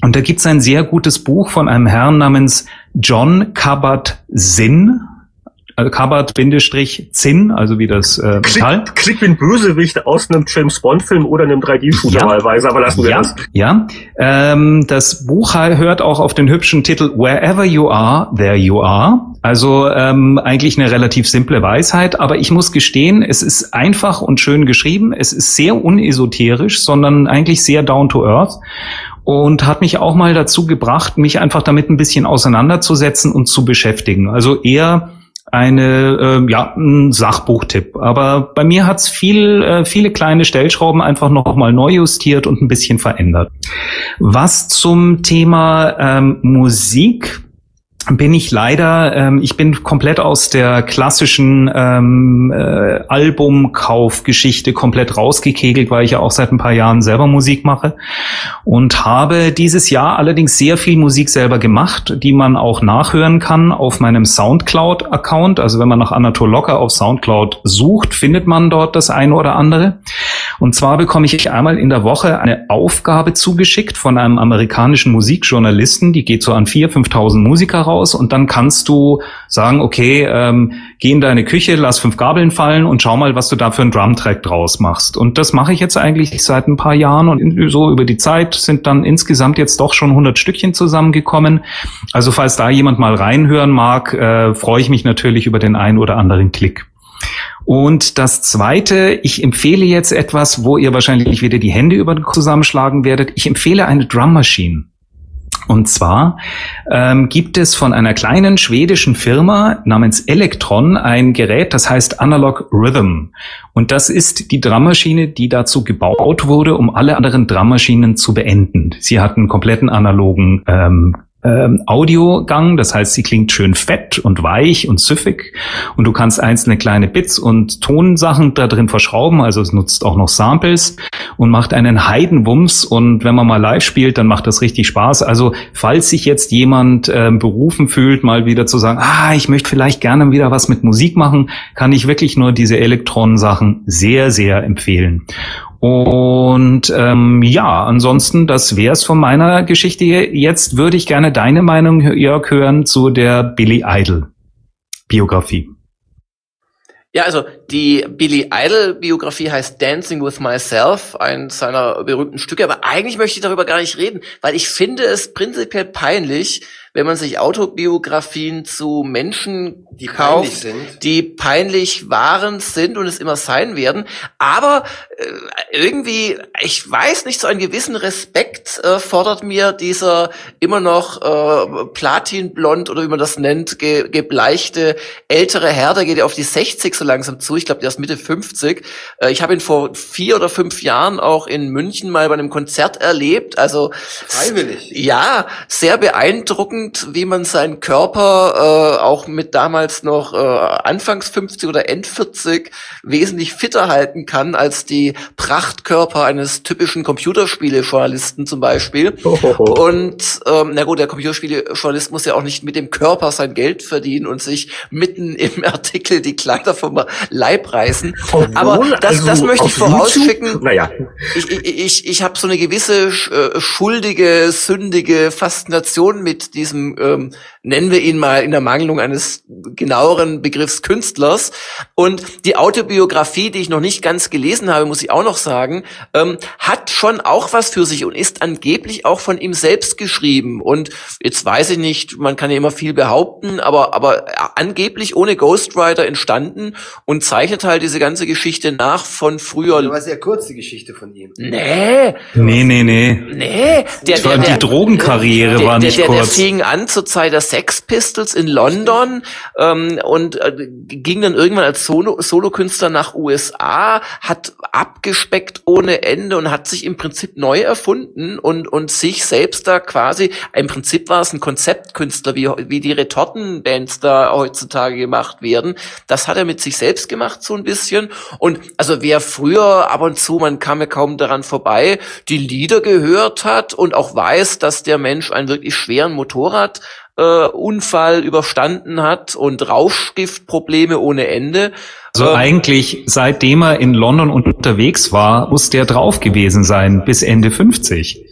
Und da gibt es ein sehr gutes Buch von einem Herrn namens John Kabat-Zinn also Kabat-Zinn, also wie das äh, Metall. Klingt, klingt wie ein Bösewicht aus einem James Bond-Film oder einem 3D-Shooter ja. wahlweise, aber lassen wir ja. das. Ja, ähm, das Buch hört auch auf den hübschen Titel Wherever You Are, There You Are. Also ähm, eigentlich eine relativ simple Weisheit, aber ich muss gestehen, es ist einfach und schön geschrieben. Es ist sehr unesoterisch, sondern eigentlich sehr down to earth und hat mich auch mal dazu gebracht, mich einfach damit ein bisschen auseinanderzusetzen und zu beschäftigen. Also eher eine äh, ja ein Sachbuchtipp. Aber bei mir hat's viel äh, viele kleine Stellschrauben einfach noch mal neu justiert und ein bisschen verändert. Was zum Thema ähm, Musik bin ich leider, ähm, ich bin komplett aus der klassischen ähm, äh, Albumkaufgeschichte komplett rausgekegelt, weil ich ja auch seit ein paar Jahren selber Musik mache und habe dieses Jahr allerdings sehr viel Musik selber gemacht, die man auch nachhören kann auf meinem Soundcloud-Account. Also wenn man nach Anatol Locker auf Soundcloud sucht, findet man dort das eine oder andere. Und zwar bekomme ich einmal in der Woche eine Aufgabe zugeschickt von einem amerikanischen Musikjournalisten, die geht so an 4.000, 5.000 Musiker raus raus und dann kannst du sagen, okay, ähm, geh in deine Küche, lass fünf Gabeln fallen und schau mal, was du da für einen Drumtrack draus machst. Und das mache ich jetzt eigentlich seit ein paar Jahren und so über die Zeit sind dann insgesamt jetzt doch schon 100 Stückchen zusammengekommen. Also falls da jemand mal reinhören mag, äh, freue ich mich natürlich über den einen oder anderen Klick. Und das Zweite, ich empfehle jetzt etwas, wo ihr wahrscheinlich wieder die Hände über zusammenschlagen werdet. Ich empfehle eine Drum Machine. Und zwar ähm, gibt es von einer kleinen schwedischen Firma namens Electron ein Gerät, das heißt Analog Rhythm. Und das ist die Drummaschine, die dazu gebaut wurde, um alle anderen Drummaschinen zu beenden. Sie hat einen kompletten analogen ähm, ähm, Audiogang, das heißt, sie klingt schön fett und weich und süffig und du kannst einzelne kleine Bits und Tonsachen da drin verschrauben, also es nutzt auch noch Samples und macht einen Heidenwumms und wenn man mal live spielt, dann macht das richtig Spaß. Also falls sich jetzt jemand äh, berufen fühlt, mal wieder zu sagen, ah, ich möchte vielleicht gerne wieder was mit Musik machen, kann ich wirklich nur diese Elektronensachen sehr, sehr empfehlen. Und ähm, ja, ansonsten, das wär's von meiner Geschichte. Jetzt würde ich gerne deine Meinung, Jörg, hören zu der Billy Idol Biografie. Ja, also die Billy Idol Biografie heißt Dancing with Myself, eins seiner berühmten Stücke. Aber eigentlich möchte ich darüber gar nicht reden, weil ich finde es prinzipiell peinlich, wenn man sich Autobiografien zu Menschen die kauft, peinlich die peinlich waren, sind und es immer sein werden. Aber äh, irgendwie, ich weiß nicht, so einen gewissen Respekt äh, fordert mir dieser immer noch äh, platinblond oder wie man das nennt, ge gebleichte ältere Herr, der geht ja auf die 60 so langsam zu. Ich glaube, der ist Mitte 50. Äh, ich habe ihn vor vier oder fünf Jahren auch in München mal bei einem Konzert erlebt. Also freiwillig. Ja, sehr beeindruckend beeindruckend, wie man seinen Körper äh, auch mit damals noch äh, Anfangs 50 oder End 40 wesentlich fitter halten kann als die Prachtkörper eines typischen Computerspiele-Journalisten zum Beispiel. Ohoho. Und ähm, na gut, der Computerspiele-Journalist muss ja auch nicht mit dem Körper sein Geld verdienen und sich mitten im [laughs] Artikel die Kleider vom Leib reißen. Obwohl, Aber das, also das möchte ich vorausschicken. Naja. Ich, ich, ich, ich habe so eine gewisse äh, schuldige, sündige Faszination mit diesem diesem, ähm, nennen wir ihn mal in der Mangelung eines genaueren Begriffs Künstlers. Und die Autobiografie, die ich noch nicht ganz gelesen habe, muss ich auch noch sagen, ähm, hat schon auch was für sich und ist angeblich auch von ihm selbst geschrieben. Und jetzt weiß ich nicht, man kann ja immer viel behaupten, aber, aber angeblich ohne Ghostwriter entstanden und zeichnet halt diese ganze Geschichte nach von früher. Das war sehr kurz, die Geschichte von ihm. Nee. Nee, nee, nee. Nee. Der, der, der, die Drogenkarriere der, war nicht der, der, kurz. Der fing an zur Zeit der Sex Pistols in London ähm, und äh, ging dann irgendwann als Solo Solokünstler nach USA, hat abgespeckt ohne Ende und hat sich im Prinzip neu erfunden und und sich selbst da quasi im Prinzip war es ein Konzeptkünstler wie wie die Retortenbands da heutzutage gemacht werden. Das hat er mit sich selbst gemacht so ein bisschen und also wer früher ab und zu man kam ja kaum daran vorbei, die Lieder gehört hat und auch weiß, dass der Mensch einen wirklich schweren Motorrad äh, Unfall überstanden hat und Rauschgiftprobleme ohne Ende. Also ähm, eigentlich, seitdem er in London unterwegs war, muss der drauf gewesen sein, bis Ende 50.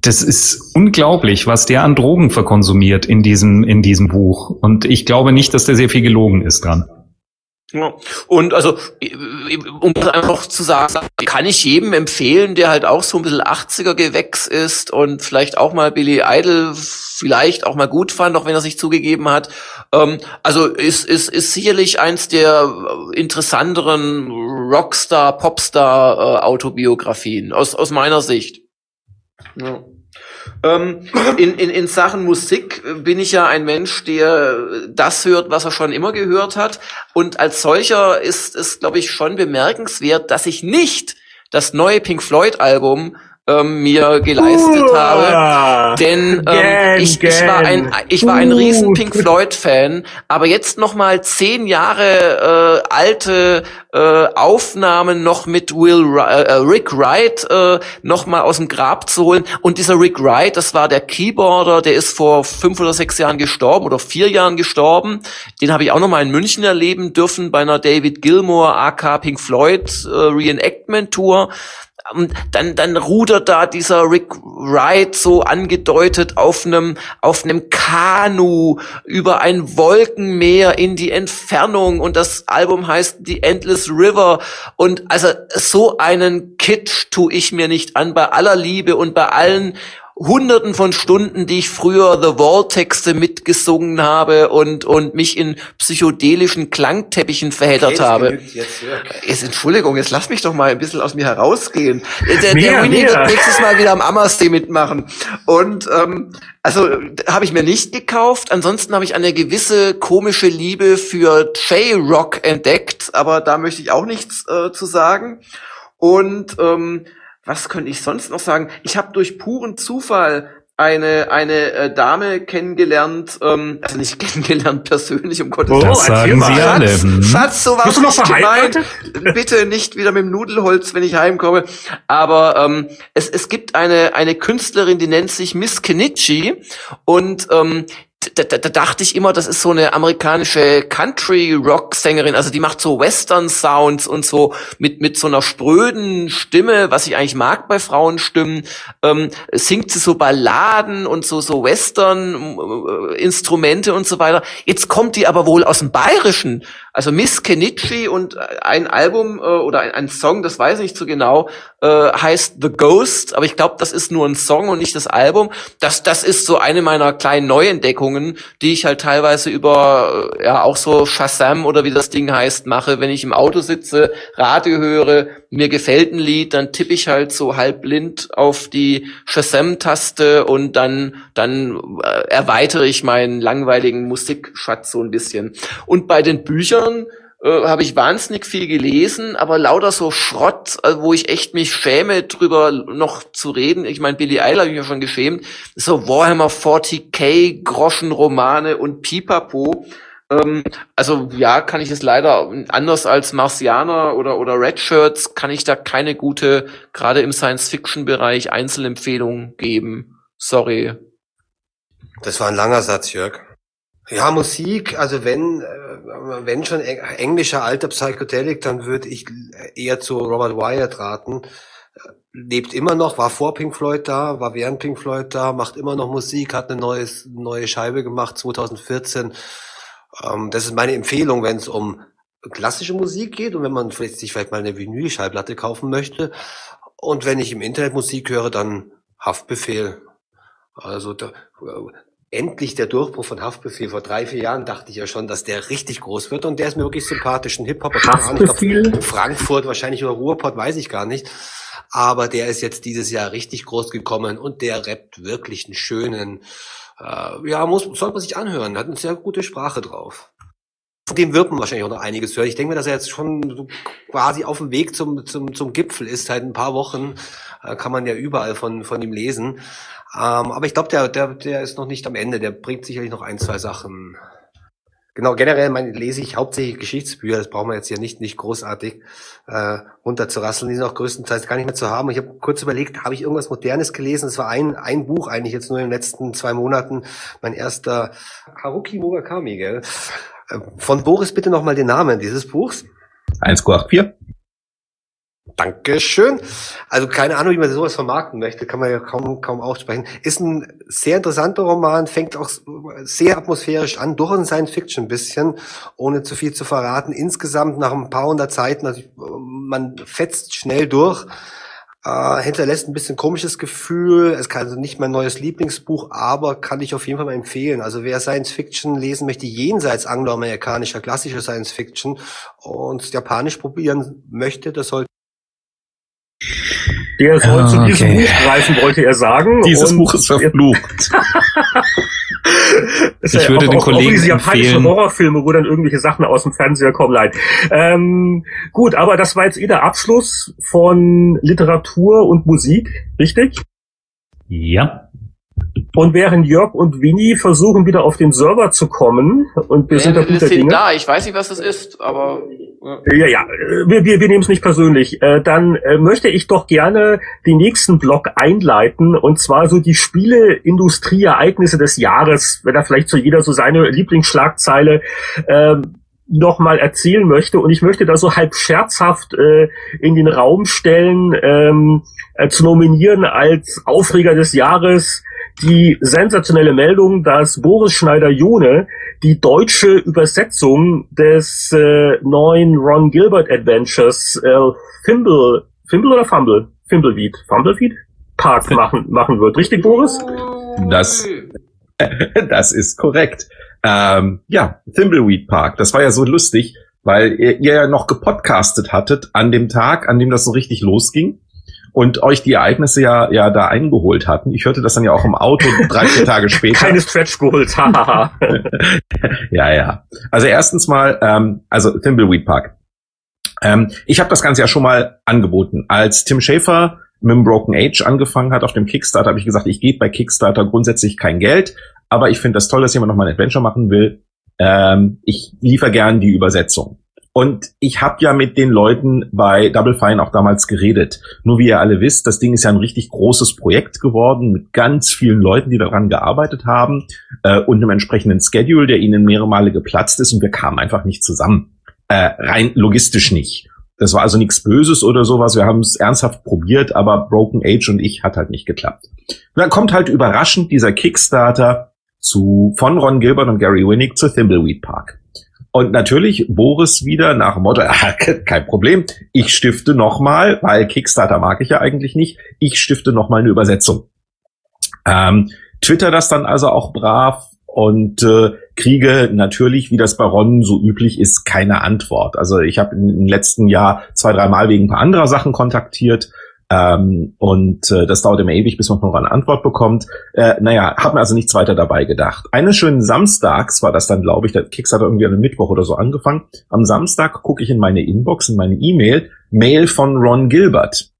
Das ist unglaublich, was der an Drogen verkonsumiert in diesem, in diesem Buch. Und ich glaube nicht, dass der sehr viel gelogen ist dran. Ja. Und also, um das einfach zu sagen, kann ich jedem empfehlen, der halt auch so ein bisschen 80er Gewächs ist und vielleicht auch mal Billy Idol vielleicht auch mal gut fand, auch wenn er sich zugegeben hat. Ähm, also ist, ist, ist sicherlich eins der interessanteren Rockstar, Popstar äh, Autobiografien aus, aus meiner Sicht. Ja. Ähm, in, in, in Sachen Musik bin ich ja ein Mensch, der das hört, was er schon immer gehört hat. Und als solcher ist es, glaube ich, schon bemerkenswert, dass ich nicht das neue Pink Floyd Album ähm, mir geleistet uh, habe. Denn ähm, gang, ich, ich war ein ich war ein uh, riesen Pink Floyd Fan, aber jetzt noch mal zehn Jahre äh, alte äh, Aufnahmen noch mit Will äh, äh, Rick Wright äh, noch mal aus dem Grab zu holen. Und dieser Rick Wright, das war der Keyboarder, der ist vor fünf oder sechs Jahren gestorben oder vier Jahren gestorben. Den habe ich auch noch mal in München erleben dürfen bei einer David Gilmour AK Pink Floyd äh, Reenactment Tour dann, dann rudert da dieser Rick Wright so angedeutet auf einem, auf einem Kanu über ein Wolkenmeer in die Entfernung. Und das Album heißt The Endless River. Und also so einen Kitsch tu ich mir nicht an. Bei aller Liebe und bei allen Hunderten von Stunden, die ich früher The Wall-Texte mitgesungen habe und, und mich in psychedelischen Klangteppichen verheddert habe. Jetzt, ja. jetzt, Entschuldigung, jetzt lass mich doch mal ein bisschen aus mir herausgehen. Der, mehr, der Winnie wird nächstes Mal wieder am Ammersee mitmachen. Und ähm, also habe ich mir nicht gekauft. Ansonsten habe ich eine gewisse komische Liebe für J-Rock entdeckt, aber da möchte ich auch nichts äh, zu sagen. Und ähm, was könnte ich sonst noch sagen? Ich habe durch puren Zufall eine eine äh, Dame kennengelernt, ähm, also nicht [laughs] kennengelernt persönlich, um Gottes Willen. Oh, das sagen Sie alle. Schatz, hm? Schatz, so war nicht gemeint. Bitte nicht wieder mit dem Nudelholz, wenn ich heimkomme. Aber ähm, es, es gibt eine eine Künstlerin, die nennt sich Miss Kenichi und ähm, da, da, da dachte ich immer, das ist so eine amerikanische Country-Rock-Sängerin, also die macht so Western-Sounds und so mit, mit so einer spröden Stimme, was ich eigentlich mag bei Frauenstimmen, ähm, singt sie so Balladen und so, so Western-Instrumente und so weiter. Jetzt kommt die aber wohl aus dem Bayerischen, also Miss Kenichi und ein Album äh, oder ein, ein, Song, das weiß ich nicht so genau, äh, heißt The Ghost, aber ich glaube, das ist nur ein Song und nicht das Album. Das, das ist so eine meiner kleinen Neuentdeckungen, die ich halt teilweise über, äh, ja, auch so Shazam oder wie das Ding heißt, mache, wenn ich im Auto sitze, Radio höre, mir gefällt ein Lied, dann tippe ich halt so halb blind auf die Shazam-Taste und dann, dann äh, erweitere ich meinen langweiligen Musikschatz so ein bisschen. Und bei den Büchern äh, habe ich wahnsinnig viel gelesen, aber lauter so Schrott, äh, wo ich echt mich schäme, drüber noch zu reden. Ich meine, Billy Eilish habe ich mir schon geschämt. So Warhammer 40k, Groschenromane und Pipapo. Ähm, also ja, kann ich es leider anders als Marcianer oder oder Red Shirts kann ich da keine gute, gerade im Science-Fiction-Bereich Einzelempfehlung geben. Sorry. Das war ein langer Satz, Jörg. Ja, Musik, also wenn, äh, wenn schon englischer alter Psychedelic, dann würde ich eher zu Robert Wyatt raten. Lebt immer noch, war vor Pink Floyd da, war während Pink Floyd da, macht immer noch Musik, hat eine neues, neue Scheibe gemacht, 2014. Ähm, das ist meine Empfehlung, wenn es um klassische Musik geht und wenn man vielleicht, sich vielleicht mal eine Vinyl-Schallplatte kaufen möchte. Und wenn ich im Internet Musik höre, dann Haftbefehl. Also da, endlich der Durchbruch von Haftbefehl. Vor drei, vier Jahren dachte ich ja schon, dass der richtig groß wird und der ist mir wirklich sympathisch. Ein Hip-Hop. Haftbefehl? Frankfurt, wahrscheinlich oder Ruhrpott, weiß ich gar nicht. Aber der ist jetzt dieses Jahr richtig groß gekommen und der rappt wirklich einen schönen, äh, ja, muss, sollte man sich anhören. Hat eine sehr gute Sprache drauf. Von dem wird man wahrscheinlich auch noch einiges hören. Ich denke mir, dass er jetzt schon quasi auf dem Weg zum, zum, zum Gipfel ist. Seit ein paar Wochen äh, kann man ja überall von, von ihm lesen. Ähm, aber ich glaube, der, der, der ist noch nicht am Ende. Der bringt sicherlich noch ein, zwei Sachen. Genau, generell meine, lese ich hauptsächlich Geschichtsbücher. Das brauchen wir jetzt hier nicht, nicht großartig äh, runterzurasseln. Die sind auch größtenteils gar nicht mehr zu haben. Ich habe kurz überlegt, habe ich irgendwas Modernes gelesen? Es war ein, ein Buch eigentlich jetzt nur in den letzten zwei Monaten. Mein erster Haruki Murakami, gell? Äh, von Boris bitte nochmal den Namen dieses Buchs. 1,84. Dankeschön. Also keine Ahnung, wie man sowas vermarkten möchte, kann man ja kaum, kaum aussprechen. Ist ein sehr interessanter Roman, fängt auch sehr atmosphärisch an, durch ein Science Fiction ein bisschen, ohne zu viel zu verraten. Insgesamt nach ein paar hundert Seiten, also man fetzt schnell durch, äh, hinterlässt ein bisschen komisches Gefühl. Es kann also nicht mein neues Lieblingsbuch, aber kann ich auf jeden Fall mal empfehlen. Also wer Science Fiction lesen möchte, jenseits angloamerikanischer klassischer Science Fiction und Japanisch probieren möchte, das sollte der soll ah, zu diesem okay. Buch greifen, wollte er sagen. Dieses und Buch ist verflucht. [laughs] [laughs] ich ja würde auch, den auch, Kollegen auch diese japanischen Horrorfilme, wo dann irgendwelche Sachen aus dem Fernseher kommen, leid. Ähm, gut, aber das war jetzt eh der Abschluss von Literatur und Musik, richtig? Ja. Und während Jörg und Winnie versuchen wieder auf den Server zu kommen und wir ja, sind da guter Dinge. da, ich weiß nicht, was das ist, aber ja, ja, wir, wir, wir nehmen es nicht persönlich. Äh, dann äh, möchte ich doch gerne den nächsten Blog einleiten und zwar so die Spieleindustrie-Ereignisse des Jahres, wenn da vielleicht so jeder so seine Lieblingsschlagzeile äh, noch mal erzählen möchte und ich möchte da so halb scherzhaft äh, in den Raum stellen, ähm, äh, zu nominieren als Aufreger des Jahres die sensationelle Meldung, dass Boris Schneider-Jone die deutsche Übersetzung des äh, neuen Ron Gilbert Adventures äh, Fimble, Fimble oder Fumble? Fimbleweed, Fumbleweed? Park machen, machen wird. Richtig, Boris? Das, [laughs] das ist korrekt. Ähm, ja, Thimbleweed Park. Das war ja so lustig, weil ihr, ihr ja noch gepodcastet hattet an dem Tag, an dem das so richtig losging und euch die Ereignisse ja, ja da eingeholt hatten. Ich hörte das dann ja auch im Auto [laughs] drei, vier Tage später. Keine Stretch geholt, [laughs] ja, ja. Also erstens mal, ähm, also Thimbleweed Park. Ähm, ich habe das Ganze ja schon mal angeboten. Als Tim Schafer mit dem Broken Age angefangen hat auf dem Kickstarter, habe ich gesagt, ich gebe bei Kickstarter grundsätzlich kein Geld, aber ich finde das toll, dass jemand noch mal ein Adventure machen will. Ähm, ich liefere gern die Übersetzung. Und ich habe ja mit den Leuten bei Double Fine auch damals geredet. Nur wie ihr alle wisst, das Ding ist ja ein richtig großes Projekt geworden mit ganz vielen Leuten, die daran gearbeitet haben äh, und einem entsprechenden Schedule, der ihnen mehrere Male geplatzt ist und wir kamen einfach nicht zusammen. Äh, rein logistisch nicht. Das war also nichts Böses oder sowas. Wir haben es ernsthaft probiert, aber Broken Age und ich hat halt nicht geklappt. Und dann kommt halt überraschend dieser Kickstarter zu von Ron Gilbert und Gary Winnick zu Thimbleweed Park. Und natürlich Boris wieder nach dem Motto, [laughs] ah, kein Problem, ich stifte nochmal, weil Kickstarter mag ich ja eigentlich nicht, ich stifte nochmal eine Übersetzung. Ähm, Twitter das dann also auch brav und äh, kriege natürlich, wie das bei Ron so üblich ist, keine Antwort. Also ich habe im letzten Jahr zwei, dreimal wegen ein paar anderer Sachen kontaktiert ähm, und äh, das dauert immer ewig, bis man noch eine Antwort bekommt. Äh, naja, habe mir also nichts weiter dabei gedacht. Eines schönen Samstags war das dann, glaube ich, der Kicks hat irgendwie an Mittwoch oder so angefangen. Am Samstag gucke ich in meine Inbox, in meine E-Mail, Mail von Ron Gilbert.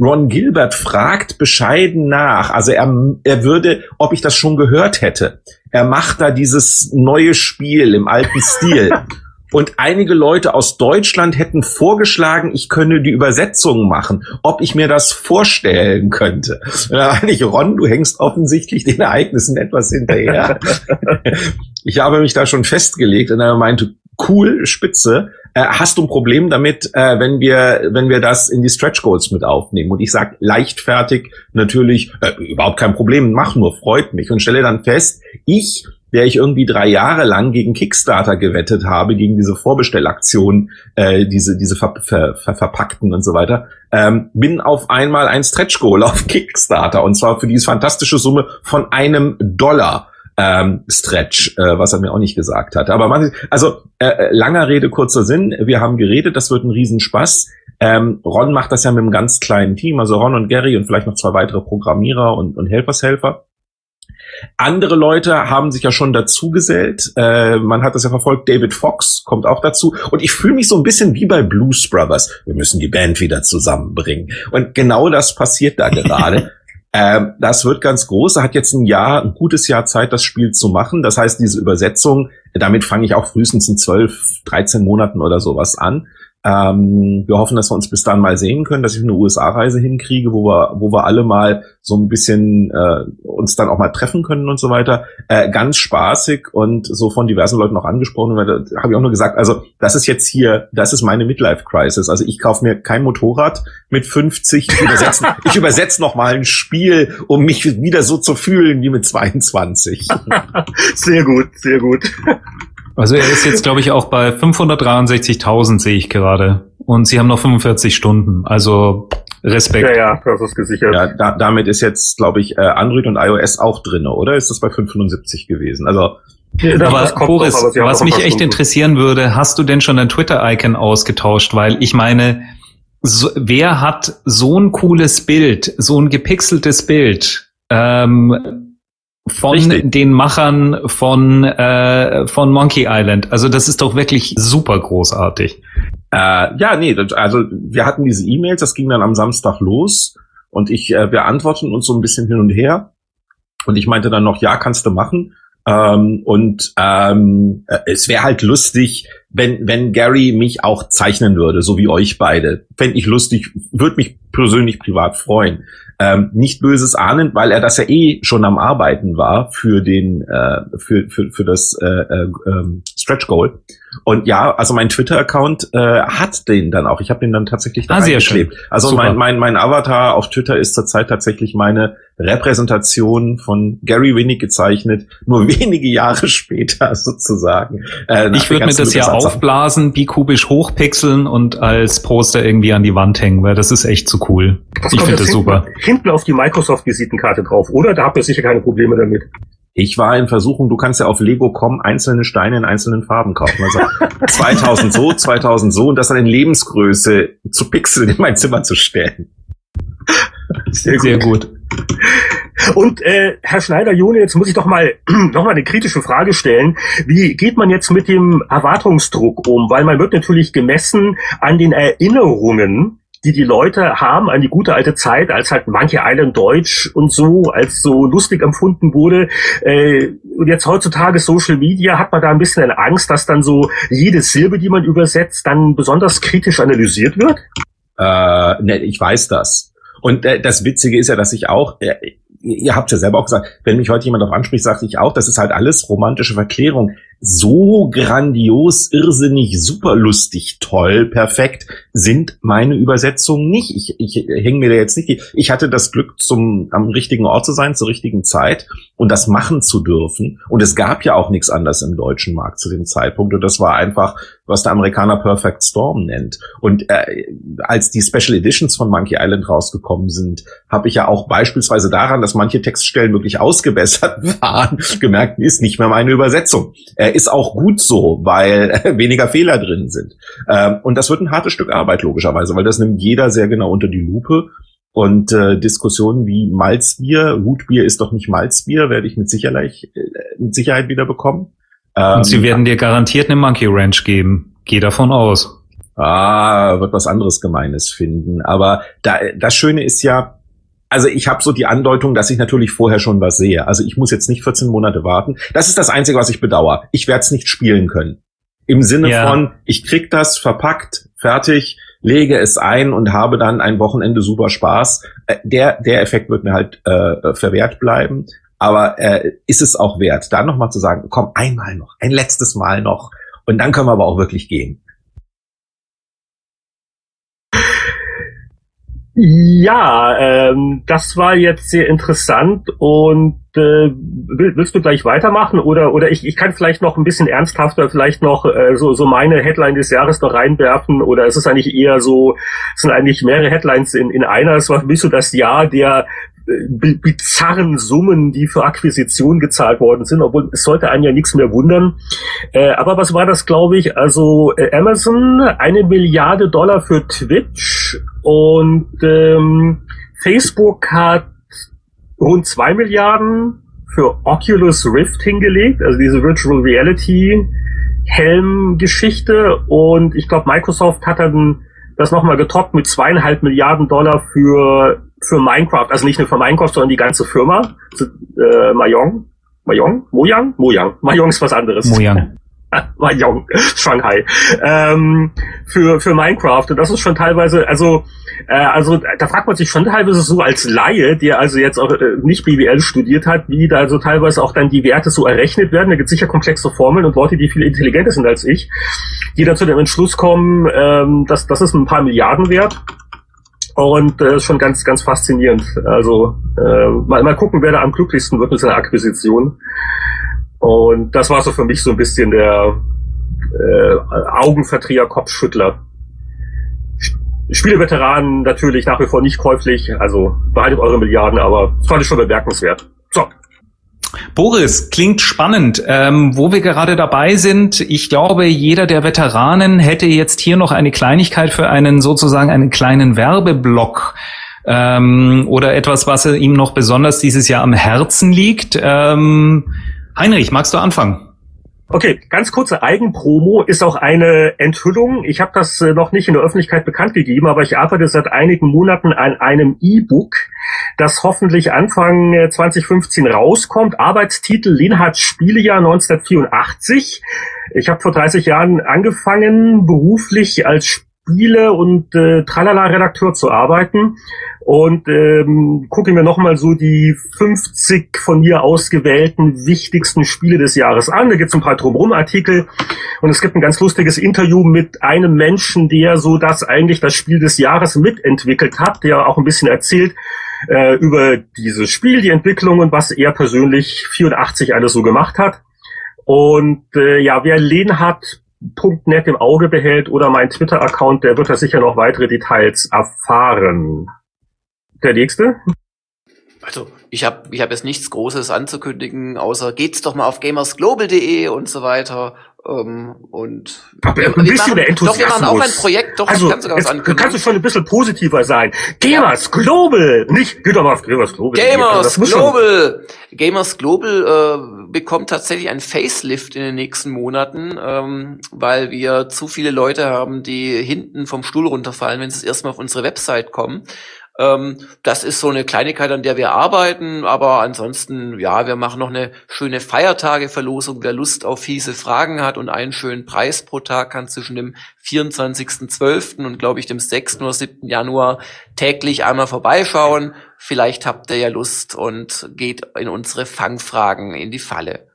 Ron Gilbert fragt bescheiden nach. Also er, er würde, ob ich das schon gehört hätte. Er macht da dieses neue Spiel im alten Stil. [laughs] Und einige Leute aus Deutschland hätten vorgeschlagen, ich könne die Übersetzung machen, ob ich mir das vorstellen könnte. Und da meine ich, Ron, du hängst offensichtlich den Ereignissen etwas hinterher. [laughs] ich habe mich da schon festgelegt und er meinte, cool, spitze. Äh, hast du ein Problem damit, äh, wenn wir, wenn wir das in die Stretch Goals mit aufnehmen? Und ich sag leichtfertig natürlich, äh, überhaupt kein Problem, mach nur, freut mich. Und stelle dann fest, ich der ich irgendwie drei Jahre lang gegen Kickstarter gewettet habe, gegen diese Vorbestellaktion, äh, diese, diese ver, ver, ver, verpackten und so weiter, ähm, bin auf einmal ein Stretch Goal auf [laughs] Kickstarter und zwar für diese fantastische Summe von einem Dollar. Ähm, Stretch, äh, was er mir auch nicht gesagt hat. Aber man, also äh, langer Rede, kurzer Sinn. Wir haben geredet, das wird ein Riesenspaß. Ähm, Ron macht das ja mit einem ganz kleinen Team, also Ron und Gary und vielleicht noch zwei weitere Programmierer und, und Helfershelfer. Andere Leute haben sich ja schon dazugesellt. Äh, man hat das ja verfolgt. David Fox kommt auch dazu. Und ich fühle mich so ein bisschen wie bei Blues Brothers. Wir müssen die Band wieder zusammenbringen. Und genau das passiert da gerade. [laughs] Ähm, das wird ganz groß. Er hat jetzt ein Jahr, ein gutes Jahr Zeit, das Spiel zu machen. Das heißt, diese Übersetzung, damit fange ich auch frühestens in zwölf, dreizehn Monaten oder sowas an. Ähm, wir hoffen, dass wir uns bis dann mal sehen können, dass ich eine USA-Reise hinkriege, wo wir, wo wir alle mal so ein bisschen äh, uns dann auch mal treffen können und so weiter. Äh, ganz spaßig und so von diversen Leuten auch angesprochen. Weil da habe ich auch nur gesagt, also das ist jetzt hier, das ist meine Midlife-Crisis. Also ich kaufe mir kein Motorrad mit 50. Ich übersetze, [laughs] ich übersetze noch mal ein Spiel, um mich wieder so zu fühlen wie mit 22. [laughs] sehr gut, sehr gut. Also er ist jetzt, glaube ich, auch bei 563.000 sehe ich gerade. Und sie haben noch 45 Stunden. Also Respekt. Ja, ja, das ist gesichert. Ja, da, damit ist jetzt, glaube ich, äh, Android und iOS auch drinne, oder? Ist das bei 575 gewesen? Also ja, aber Boris, aber was mich echt Stunden. interessieren würde, hast du denn schon dein Twitter-Icon ausgetauscht? Weil ich meine, so, wer hat so ein cooles Bild, so ein gepixeltes Bild? Ähm, von Richtig. den Machern von, äh, von Monkey Island. Also das ist doch wirklich super großartig. Äh, ja, nee, also wir hatten diese E-Mails, das ging dann am Samstag los und ich, äh, wir antworten uns so ein bisschen hin und her. Und ich meinte dann noch, ja, kannst du machen. Ähm, und ähm, äh, es wäre halt lustig, wenn, wenn Gary mich auch zeichnen würde, so wie euch beide. Fände ich lustig, würde mich persönlich privat freuen. Ähm, nicht böses ahnend, weil er das ja eh schon am Arbeiten war für den äh, für, für, für das äh, äh, ähm, Stretch Goal. Und ja, also mein Twitter-Account äh, hat den dann auch. Ich habe den dann tatsächlich da ah, geklebt. Also mein, mein, mein Avatar auf Twitter ist zurzeit tatsächlich meine Repräsentation von Gary Winnick gezeichnet, nur [laughs] wenige Jahre später sozusagen. Äh, ich würde mir das ja aufblasen, bikubisch hochpixeln und als Poster irgendwie an die Wand hängen, weil das ist echt zu so cool. Das ich finde das super. Hinten auf die Microsoft-Visitenkarte drauf, oder? Da habt ihr sicher keine Probleme damit. Ich war in Versuchung, du kannst ja auf Lego.com einzelne Steine in einzelnen Farben kaufen. Also [laughs] 2000 so, 2000 so und das dann in Lebensgröße zu pixeln in mein Zimmer zu stellen. Sehr gut. Sehr gut. Und äh, Herr Schneider-Jone, jetzt muss ich doch mal [clears throat] noch mal eine kritische Frage stellen. Wie geht man jetzt mit dem Erwartungsdruck um? Weil man wird natürlich gemessen an den Erinnerungen die die Leute haben an die gute alte Zeit, als halt Monkey Island Deutsch und so als so lustig empfunden wurde. Äh, und jetzt heutzutage Social Media hat man da ein bisschen eine Angst, dass dann so jede Silbe, die man übersetzt, dann besonders kritisch analysiert wird? Äh, ne, ich weiß das. Und äh, das Witzige ist ja, dass ich auch, äh, ihr habt ja selber auch gesagt, wenn mich heute jemand darauf anspricht, sage ich auch, das ist halt alles romantische Verklärung so grandios, irrsinnig, superlustig, toll, perfekt sind meine Übersetzungen nicht. Ich, ich hänge mir da jetzt nicht. Ich hatte das Glück, zum am richtigen Ort zu sein, zur richtigen Zeit und das machen zu dürfen. Und es gab ja auch nichts anderes im deutschen Markt zu dem Zeitpunkt. Und das war einfach, was der Amerikaner Perfect Storm nennt. Und äh, als die Special Editions von Monkey Island rausgekommen sind, habe ich ja auch beispielsweise daran, dass manche Textstellen wirklich ausgebessert [laughs] waren, gemerkt, ist nicht mehr meine Übersetzung. Äh, ist auch gut so, weil äh, [laughs] weniger Fehler drin sind. Ähm, und das wird ein hartes Stück Arbeit, logischerweise, weil das nimmt jeder sehr genau unter die Lupe. Und äh, Diskussionen wie Malzbier, Wutbier ist doch nicht Malzbier, werde ich mit Sicherheit, äh, mit Sicherheit wieder bekommen. Ähm, und sie werden dir garantiert eine Monkey Ranch geben. Geh davon aus. Ah, wird was anderes Gemeines finden. Aber da, das Schöne ist ja, also ich habe so die Andeutung, dass ich natürlich vorher schon was sehe. Also ich muss jetzt nicht 14 Monate warten. Das ist das Einzige, was ich bedauere. Ich werde es nicht spielen können. Im Sinne ja. von, ich krieg das verpackt, fertig, lege es ein und habe dann ein Wochenende super Spaß. Äh, der, der Effekt wird mir halt äh, verwehrt bleiben. Aber äh, ist es auch wert, da nochmal zu sagen, komm, einmal noch, ein letztes Mal noch. Und dann können wir aber auch wirklich gehen. Ja, ähm, das war jetzt sehr interessant und äh, willst du gleich weitermachen oder oder ich, ich kann vielleicht noch ein bisschen ernsthafter vielleicht noch äh, so so meine Headline des Jahres noch reinwerfen oder es ist eigentlich eher so es sind eigentlich mehrere Headlines in in einer. Es war für mich so das Jahr der bizarren Summen, die für Akquisition gezahlt worden sind, obwohl es sollte einen ja nichts mehr wundern. Äh, aber was war das, glaube ich? Also äh, Amazon, eine Milliarde Dollar für Twitch und ähm, Facebook hat rund zwei Milliarden für Oculus Rift hingelegt, also diese Virtual Reality Helm-Geschichte und ich glaube Microsoft hat dann das nochmal getoppt mit zweieinhalb Milliarden Dollar für für Minecraft, also nicht nur für Minecraft, sondern die ganze Firma, äh, Mayong, Mayong, Mojang, Mojang, Mayong ist was anderes. Mojang. [laughs] Mayong, [laughs] Shanghai, ähm, für, für Minecraft. Und das ist schon teilweise, also, äh, also da fragt man sich schon teilweise so als Laie, der also jetzt auch äh, nicht BWL studiert hat, wie da also teilweise auch dann die Werte so errechnet werden. Da gibt es sicher komplexe Formeln und Leute, die viel intelligenter sind als ich, die dann zu dem Entschluss kommen, ähm, dass das ist ein paar Milliarden wert. Und äh, ist schon ganz, ganz faszinierend. Also äh, mal, mal gucken, wer da am glücklichsten wird mit seiner Akquisition. Und das war so für mich so ein bisschen der äh, Augenverdreher, Kopfschüttler. Spieleveteranen natürlich nach wie vor nicht käuflich, also behaltet eure Milliarden, aber das fand ich schon bemerkenswert. So, Boris, klingt spannend. Ähm, wo wir gerade dabei sind, ich glaube, jeder der Veteranen hätte jetzt hier noch eine Kleinigkeit für einen sozusagen einen kleinen Werbeblock ähm, oder etwas, was ihm noch besonders dieses Jahr am Herzen liegt. Ähm, Heinrich, magst du anfangen? Okay, ganz kurze Eigenpromo ist auch eine Enthüllung. Ich habe das äh, noch nicht in der Öffentlichkeit bekannt gegeben, aber ich arbeite seit einigen Monaten an einem E-Book, das hoffentlich Anfang 2015 äh, rauskommt. Arbeitstitel Linhards Spielejahr 1984. Ich habe vor 30 Jahren angefangen, beruflich als Spiele- und äh, Tralala-Redakteur zu arbeiten und ähm, gucke mir nochmal so die 50 von mir ausgewählten wichtigsten Spiele des Jahres an. Da gibt es ein paar Drumherum-Artikel und es gibt ein ganz lustiges Interview mit einem Menschen, der so das eigentlich das Spiel des Jahres mitentwickelt hat, der auch ein bisschen erzählt, äh, über dieses Spiel, die Entwicklung und was er persönlich 84 alles so gemacht hat. Und äh, ja, wer Lenhardt .net im Auge behält oder mein Twitter-Account, der wird da sicher noch weitere Details erfahren. Der nächste? Also, ich habe ich hab jetzt nichts Großes anzukündigen, außer geht's doch mal auf gamersglobal.de und so weiter. Ähm, und Aber ein bisschen der Enthusiasmus. Doch, wir machen auch ein Projekt, doch, also, ich kann sogar was ankündigen. Kannst du schon ein bisschen positiver sein. Gamers ja. Global! Nicht, auf Gamers Global. Gamers Global! Gamers Global äh, bekommt tatsächlich ein Facelift in den nächsten Monaten, ähm, weil wir zu viele Leute haben, die hinten vom Stuhl runterfallen, wenn sie erstmal auf unsere Website kommen. Ähm, das ist so eine Kleinigkeit, an der wir arbeiten, aber ansonsten, ja, wir machen noch eine schöne Feiertageverlosung. Wer Lust auf fiese Fragen hat und einen schönen Preis pro Tag kann zwischen dem 24.12. und glaube ich dem 6. oder 7. Januar täglich einmal vorbeischauen. Vielleicht habt ihr ja Lust und geht in unsere Fangfragen in die Falle.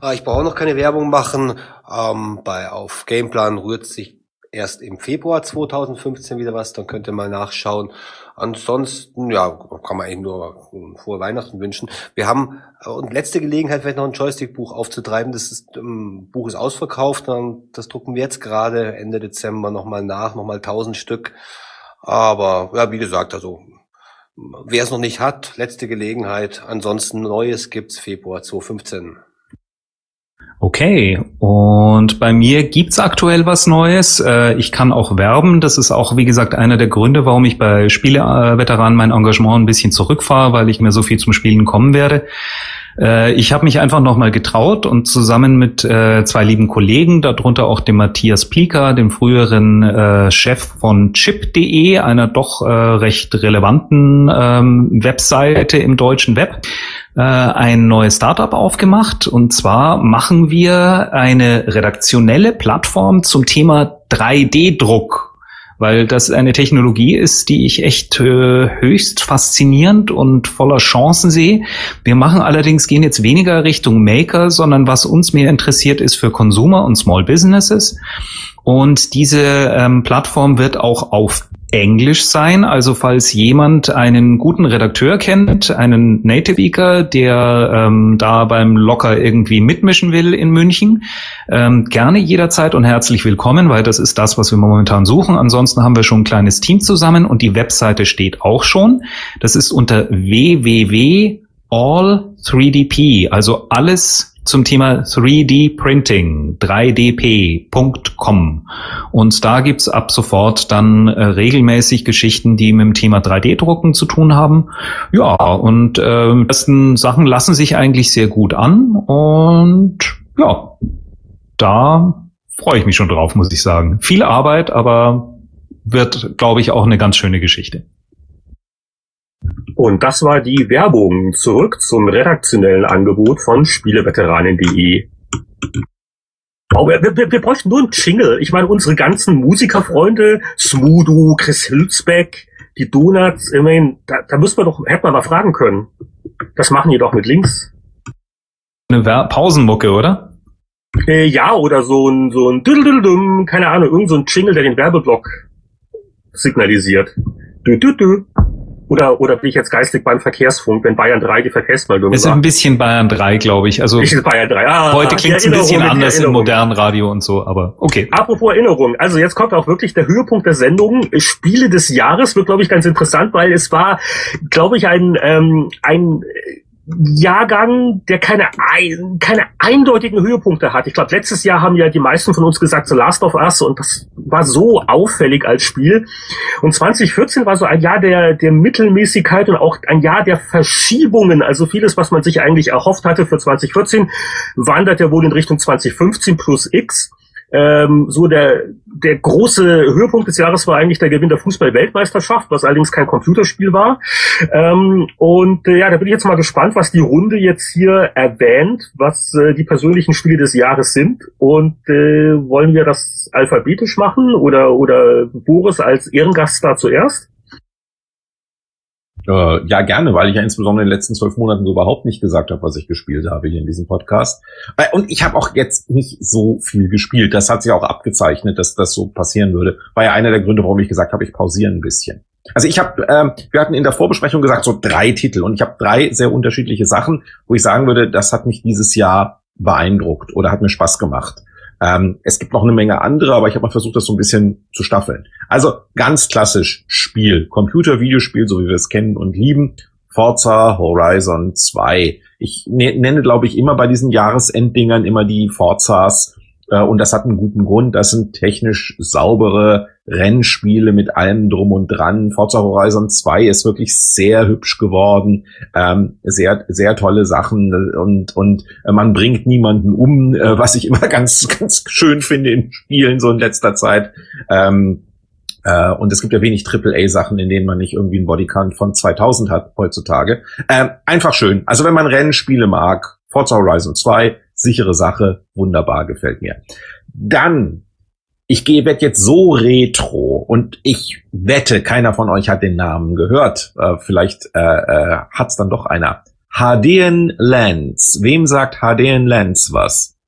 Ah, ich brauche noch keine Werbung machen. Ähm, bei auf Gameplan rührt sich erst im Februar 2015 wieder was, dann könnt ihr mal nachschauen. Ansonsten, ja, kann man eben nur frohe Weihnachten wünschen. Wir haben äh, und letzte Gelegenheit, vielleicht noch ein Joystick-Buch aufzutreiben. Das ist, ähm, Buch ist ausverkauft, dann, das drucken wir jetzt gerade Ende Dezember nochmal nach, nochmal 1000 Stück. Aber ja, wie gesagt, also wer es noch nicht hat, letzte Gelegenheit. Ansonsten Neues gibt's Februar 2015. Okay, und bei mir gibt's aktuell was Neues. Äh, ich kann auch werben. Das ist auch, wie gesagt, einer der Gründe, warum ich bei Spieleveteranen mein Engagement ein bisschen zurückfahre, weil ich mir so viel zum Spielen kommen werde. Äh, ich habe mich einfach nochmal getraut und zusammen mit äh, zwei lieben Kollegen, darunter auch dem Matthias Plieker, dem früheren äh, Chef von chip.de, einer doch äh, recht relevanten ähm, Webseite im deutschen Web, äh, ein neues Startup aufgemacht. Und zwar machen wir eine redaktionelle Plattform zum Thema 3D-Druck weil das eine Technologie ist, die ich echt äh, höchst faszinierend und voller Chancen sehe. Wir machen allerdings, gehen jetzt weniger Richtung Maker, sondern was uns mehr interessiert ist für Consumer und Small Businesses. Und diese ähm, Plattform wird auch auf Englisch sein. Also falls jemand einen guten Redakteur kennt, einen Native Speaker, der ähm, da beim Locker irgendwie mitmischen will in München, ähm, gerne jederzeit und herzlich willkommen, weil das ist das, was wir momentan suchen. Ansonsten haben wir schon ein kleines Team zusammen und die Webseite steht auch schon. Das ist unter www.all3dp, also alles zum Thema 3D Printing, 3dp.com. Und da gibt's ab sofort dann äh, regelmäßig Geschichten, die mit dem Thema 3D-Drucken zu tun haben. Ja, und äh, die ersten Sachen lassen sich eigentlich sehr gut an. Und ja, da freue ich mich schon drauf, muss ich sagen. Viel Arbeit, aber wird, glaube ich, auch eine ganz schöne Geschichte. Und das war die Werbung. Zurück zum redaktionellen Angebot von Spieleveteranen.de. Oh, wir, wir, wir bräuchten nur einen Jingle. Ich meine, unsere ganzen Musikerfreunde, Smudo, Chris Hülsbeck, die Donuts, immerhin, da, da müssen wir doch, hätten wir mal fragen können. Das machen die doch mit Links. Eine Wer Pausenmucke, oder? Äh, ja, oder so ein, so ein Düdeldüdum, keine Ahnung, irgend so ein Jingle, der den Werbeblock signalisiert. Dü, dü, dü. Oder, oder bin ich jetzt geistig beim Verkehrsfunk, wenn Bayern 3 die Verkehrsmeldung Es ist ein bisschen Bayern 3, glaube ich. Also ich Bayern 3. Ah, heute klingt es ein bisschen anders im modernen Radio und so, aber okay. Apropos Erinnerung, also jetzt kommt auch wirklich der Höhepunkt der Sendung. Spiele des Jahres wird, glaube ich, ganz interessant, weil es war, glaube ich, ein, ähm, ein Jahrgang, der keine, keine eindeutigen Höhepunkte hat. Ich glaube, letztes Jahr haben ja die meisten von uns gesagt, The Last of Us und das war so auffällig als Spiel. Und 2014 war so ein Jahr der, der Mittelmäßigkeit und auch ein Jahr der Verschiebungen. Also vieles, was man sich eigentlich erhofft hatte für 2014, wandert ja wohl in Richtung 2015 plus X. Ähm, so der, der große Höhepunkt des Jahres war eigentlich der Gewinn der Fußball-Weltmeisterschaft, was allerdings kein Computerspiel war. Ähm, und äh, ja, da bin ich jetzt mal gespannt, was die Runde jetzt hier erwähnt, was äh, die persönlichen Spiele des Jahres sind. Und äh, wollen wir das alphabetisch machen oder, oder Boris als Ehrengast da zuerst? Äh, ja, gerne, weil ich ja insbesondere in den letzten zwölf Monaten so überhaupt nicht gesagt habe, was ich gespielt habe hier in diesem Podcast. Äh, und ich habe auch jetzt nicht so viel gespielt. Das hat sich auch abgezeichnet, dass das so passieren würde. War ja einer der Gründe, warum ich gesagt habe, ich pausiere ein bisschen. Also ich habe, ähm, wir hatten in der Vorbesprechung gesagt, so drei Titel. Und ich habe drei sehr unterschiedliche Sachen, wo ich sagen würde, das hat mich dieses Jahr beeindruckt oder hat mir Spaß gemacht. Ähm, es gibt noch eine Menge andere, aber ich habe mal versucht, das so ein bisschen zu staffeln. Also ganz klassisch Spiel, Computer-Videospiel, so wie wir es kennen und lieben. Forza Horizon 2. Ich ne-, nenne, glaube ich, immer bei diesen Jahresenddingern immer die Forzas und das hat einen guten Grund. Das sind technisch saubere Rennspiele mit allem drum und dran. Forza Horizon 2 ist wirklich sehr hübsch geworden. Ähm, sehr, sehr tolle Sachen und, und man bringt niemanden um, äh, was ich immer [laughs] ganz, ganz schön finde in Spielen so in letzter Zeit. Ähm, äh, und es gibt ja wenig AAA-Sachen, in denen man nicht irgendwie einen Bodycount von 2000 hat heutzutage. Ähm, einfach schön. Also wenn man Rennspiele mag, Forza Horizon 2, sichere Sache, wunderbar, gefällt mir. Dann, ich gehe werd jetzt so retro und ich wette, keiner von euch hat den Namen gehört. Äh, vielleicht äh, äh, hat's dann doch einer. HDN Lens. Wem sagt HDN Lens was?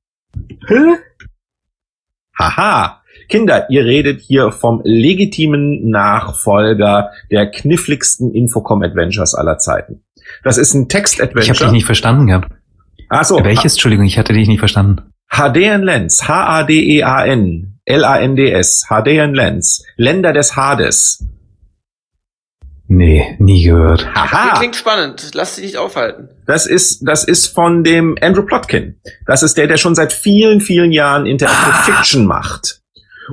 Hä? Haha. Kinder, ihr redet hier vom legitimen Nachfolger der kniffligsten Infocom-Adventures aller Zeiten. Das ist ein Text-Adventure. Ich habe dich nicht verstanden gehabt. Ach so. Welches? Entschuldigung, ich hatte dich nicht verstanden. HDN Lens. H-A-D-E-A-N. L-A-N-D-S. HDN Lens. Länder des Hades. Nee, nie gehört. Haha. Klingt spannend. Lass dich nicht aufhalten. Das ist, das ist von dem Andrew Plotkin. Das ist der, der schon seit vielen, vielen Jahren Interactive ah. Fiction macht.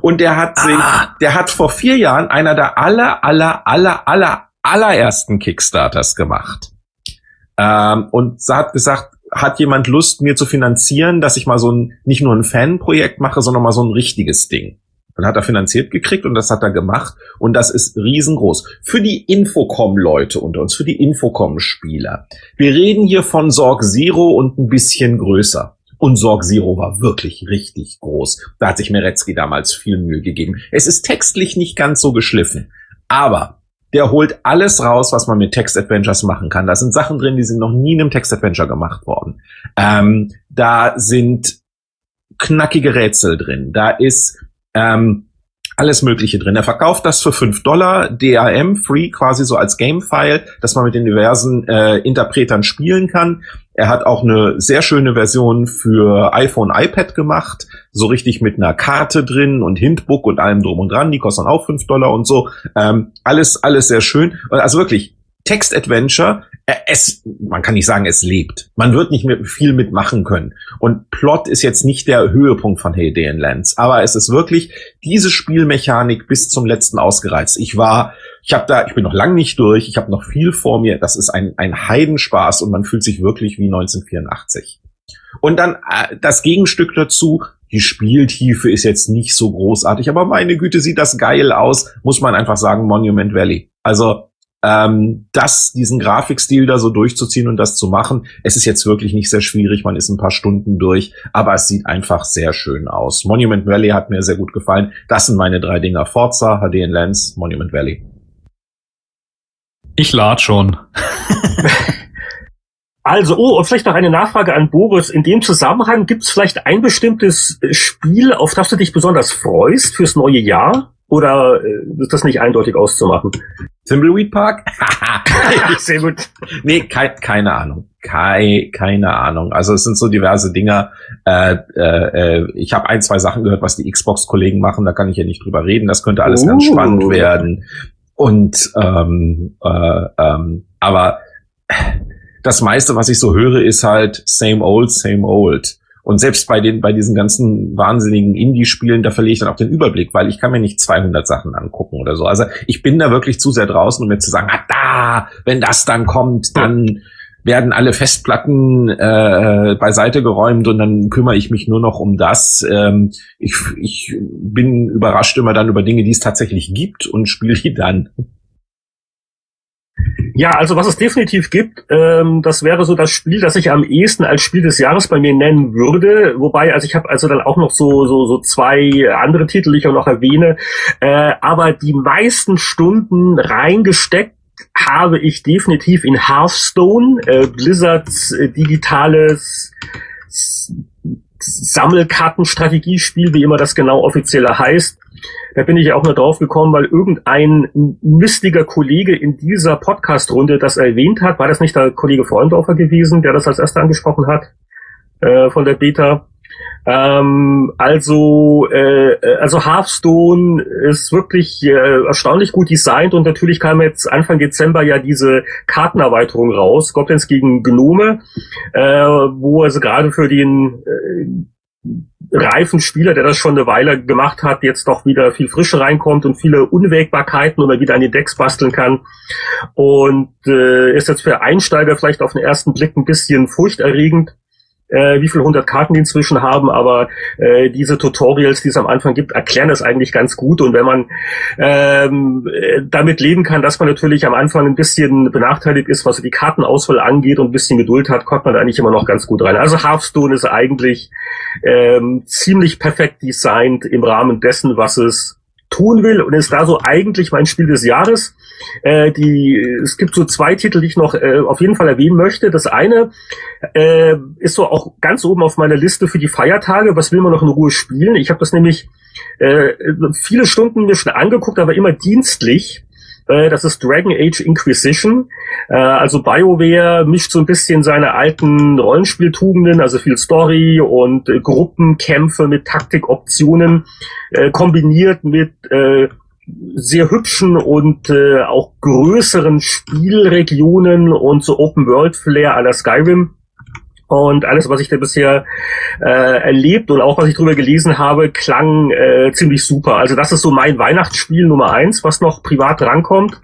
Und der hat sich, ah. der hat vor vier Jahren einer der aller, aller, aller, aller, allerersten Kickstarters gemacht. Ähm, und hat gesagt, hat jemand Lust, mir zu finanzieren, dass ich mal so ein, nicht nur ein Fanprojekt mache, sondern mal so ein richtiges Ding. Dann hat er finanziert gekriegt und das hat er gemacht und das ist riesengroß. Für die Infocom-Leute unter uns, für die Infocom-Spieler. Wir reden hier von Sorg Zero und ein bisschen größer. Und Sorg Zero war wirklich richtig groß. Da hat sich Meretzky damals viel Mühe gegeben. Es ist textlich nicht ganz so geschliffen. Aber der holt alles raus, was man mit Text-Adventures machen kann. Da sind Sachen drin, die sind noch nie in einem Text-Adventure gemacht worden. Ähm, da sind knackige Rätsel drin. Da ist ähm, alles Mögliche drin. Er verkauft das für 5 Dollar, DRM, free, quasi so als Game-File, dass man mit den diversen äh, Interpretern spielen kann. Er hat auch eine sehr schöne Version für iPhone, iPad gemacht, so richtig mit einer Karte drin und Hintbook und allem drum und dran. Die kosten auch 5 Dollar und so. Ähm, alles, alles sehr schön. Also wirklich, Text-Adventure, äh, es, man kann nicht sagen, es lebt. Man wird nicht mehr viel mitmachen können. Und Plot ist jetzt nicht der Höhepunkt von Hey Day Lands, aber es ist wirklich diese Spielmechanik bis zum letzten ausgereizt. Ich war, ich habe da, ich bin noch lang nicht durch, ich habe noch viel vor mir. Das ist ein, ein Heidenspaß und man fühlt sich wirklich wie 1984. Und dann äh, das Gegenstück dazu, die Spieltiefe ist jetzt nicht so großartig, aber meine Güte, sieht das geil aus, muss man einfach sagen, Monument Valley. Also ähm, das, diesen Grafikstil da so durchzuziehen und das zu machen. Es ist jetzt wirklich nicht sehr schwierig, man ist ein paar Stunden durch, aber es sieht einfach sehr schön aus. Monument Valley hat mir sehr gut gefallen. Das sind meine drei Dinger. Forza, HD in Lens, Monument Valley. Ich lad schon. [laughs] Also, oh, und vielleicht noch eine Nachfrage an Boris. In dem Zusammenhang gibt es vielleicht ein bestimmtes Spiel, auf das du dich besonders freust fürs neue Jahr? Oder äh, ist das nicht eindeutig auszumachen? Thimbleweed Park? [laughs] Sehr gut. Nee, kei keine Ahnung. Kei keine Ahnung. Also es sind so diverse Dinger. Äh, äh, ich habe ein, zwei Sachen gehört, was die Xbox-Kollegen machen. Da kann ich ja nicht drüber reden. Das könnte alles uh. ganz spannend werden. Und ähm, äh, ähm, aber das meiste, was ich so höre, ist halt same old, same old. Und selbst bei den, bei diesen ganzen wahnsinnigen Indie-Spielen, da verliere ich dann auch den Überblick, weil ich kann mir nicht 200 Sachen angucken oder so. Also ich bin da wirklich zu sehr draußen, um mir zu sagen, ah, da, wenn das dann kommt, dann werden alle Festplatten äh, beiseite geräumt und dann kümmere ich mich nur noch um das. Ähm, ich, ich bin überrascht immer dann über Dinge, die es tatsächlich gibt und spiele die dann. Ja, also was es definitiv gibt, ähm, das wäre so das Spiel, das ich am ehesten als Spiel des Jahres bei mir nennen würde. Wobei, also ich habe also dann auch noch so so so zwei andere Titel, die ich auch noch erwähne. Äh, aber die meisten Stunden reingesteckt habe ich definitiv in Hearthstone, äh, Blizzards äh, digitales Sammelkartenstrategiespiel, wie immer das genau offizieller heißt. Da bin ich auch nur drauf gekommen, weil irgendein mistiger Kollege in dieser Podcast-Runde das erwähnt hat. War das nicht der Kollege Freundorfer gewesen, der das als erster angesprochen hat äh, von der Beta? Ähm, also, äh, also Hearthstone ist wirklich äh, erstaunlich gut designt und natürlich kam jetzt Anfang Dezember ja diese Kartenerweiterung raus, Goblins gegen Gnome, äh, wo also gerade für den äh, reifen Spieler, der das schon eine Weile gemacht hat, jetzt doch wieder viel Frische reinkommt und viele Unwägbarkeiten man wieder an die Decks basteln kann. Und äh, ist jetzt für Einsteiger vielleicht auf den ersten Blick ein bisschen furchterregend äh, wie viele hundert Karten die inzwischen haben, aber äh, diese Tutorials, die es am Anfang gibt, erklären das eigentlich ganz gut. Und wenn man ähm, damit leben kann, dass man natürlich am Anfang ein bisschen benachteiligt ist, was die Kartenauswahl angeht und ein bisschen Geduld hat, kommt man da eigentlich immer noch ganz gut rein. Also Hearthstone ist eigentlich ähm, ziemlich perfekt designt im Rahmen dessen, was es tun will und ist da so eigentlich mein Spiel des Jahres. Äh, die, es gibt so zwei Titel, die ich noch äh, auf jeden Fall erwähnen möchte. Das eine äh, ist so auch ganz oben auf meiner Liste für die Feiertage. Was will man noch in Ruhe spielen? Ich habe das nämlich äh, viele Stunden mir schon angeguckt, aber immer dienstlich. Äh, das ist Dragon Age Inquisition. Äh, also BioWare mischt so ein bisschen seine alten Rollenspieltugenden, also viel Story und äh, Gruppenkämpfe mit Taktikoptionen, kombiniert mit sehr hübschen und auch größeren Spielregionen und so Open World Flair aller Skyrim. Und alles, was ich da bisher äh, erlebt und auch was ich drüber gelesen habe, klang äh, ziemlich super. Also das ist so mein Weihnachtsspiel Nummer eins, was noch privat rankommt.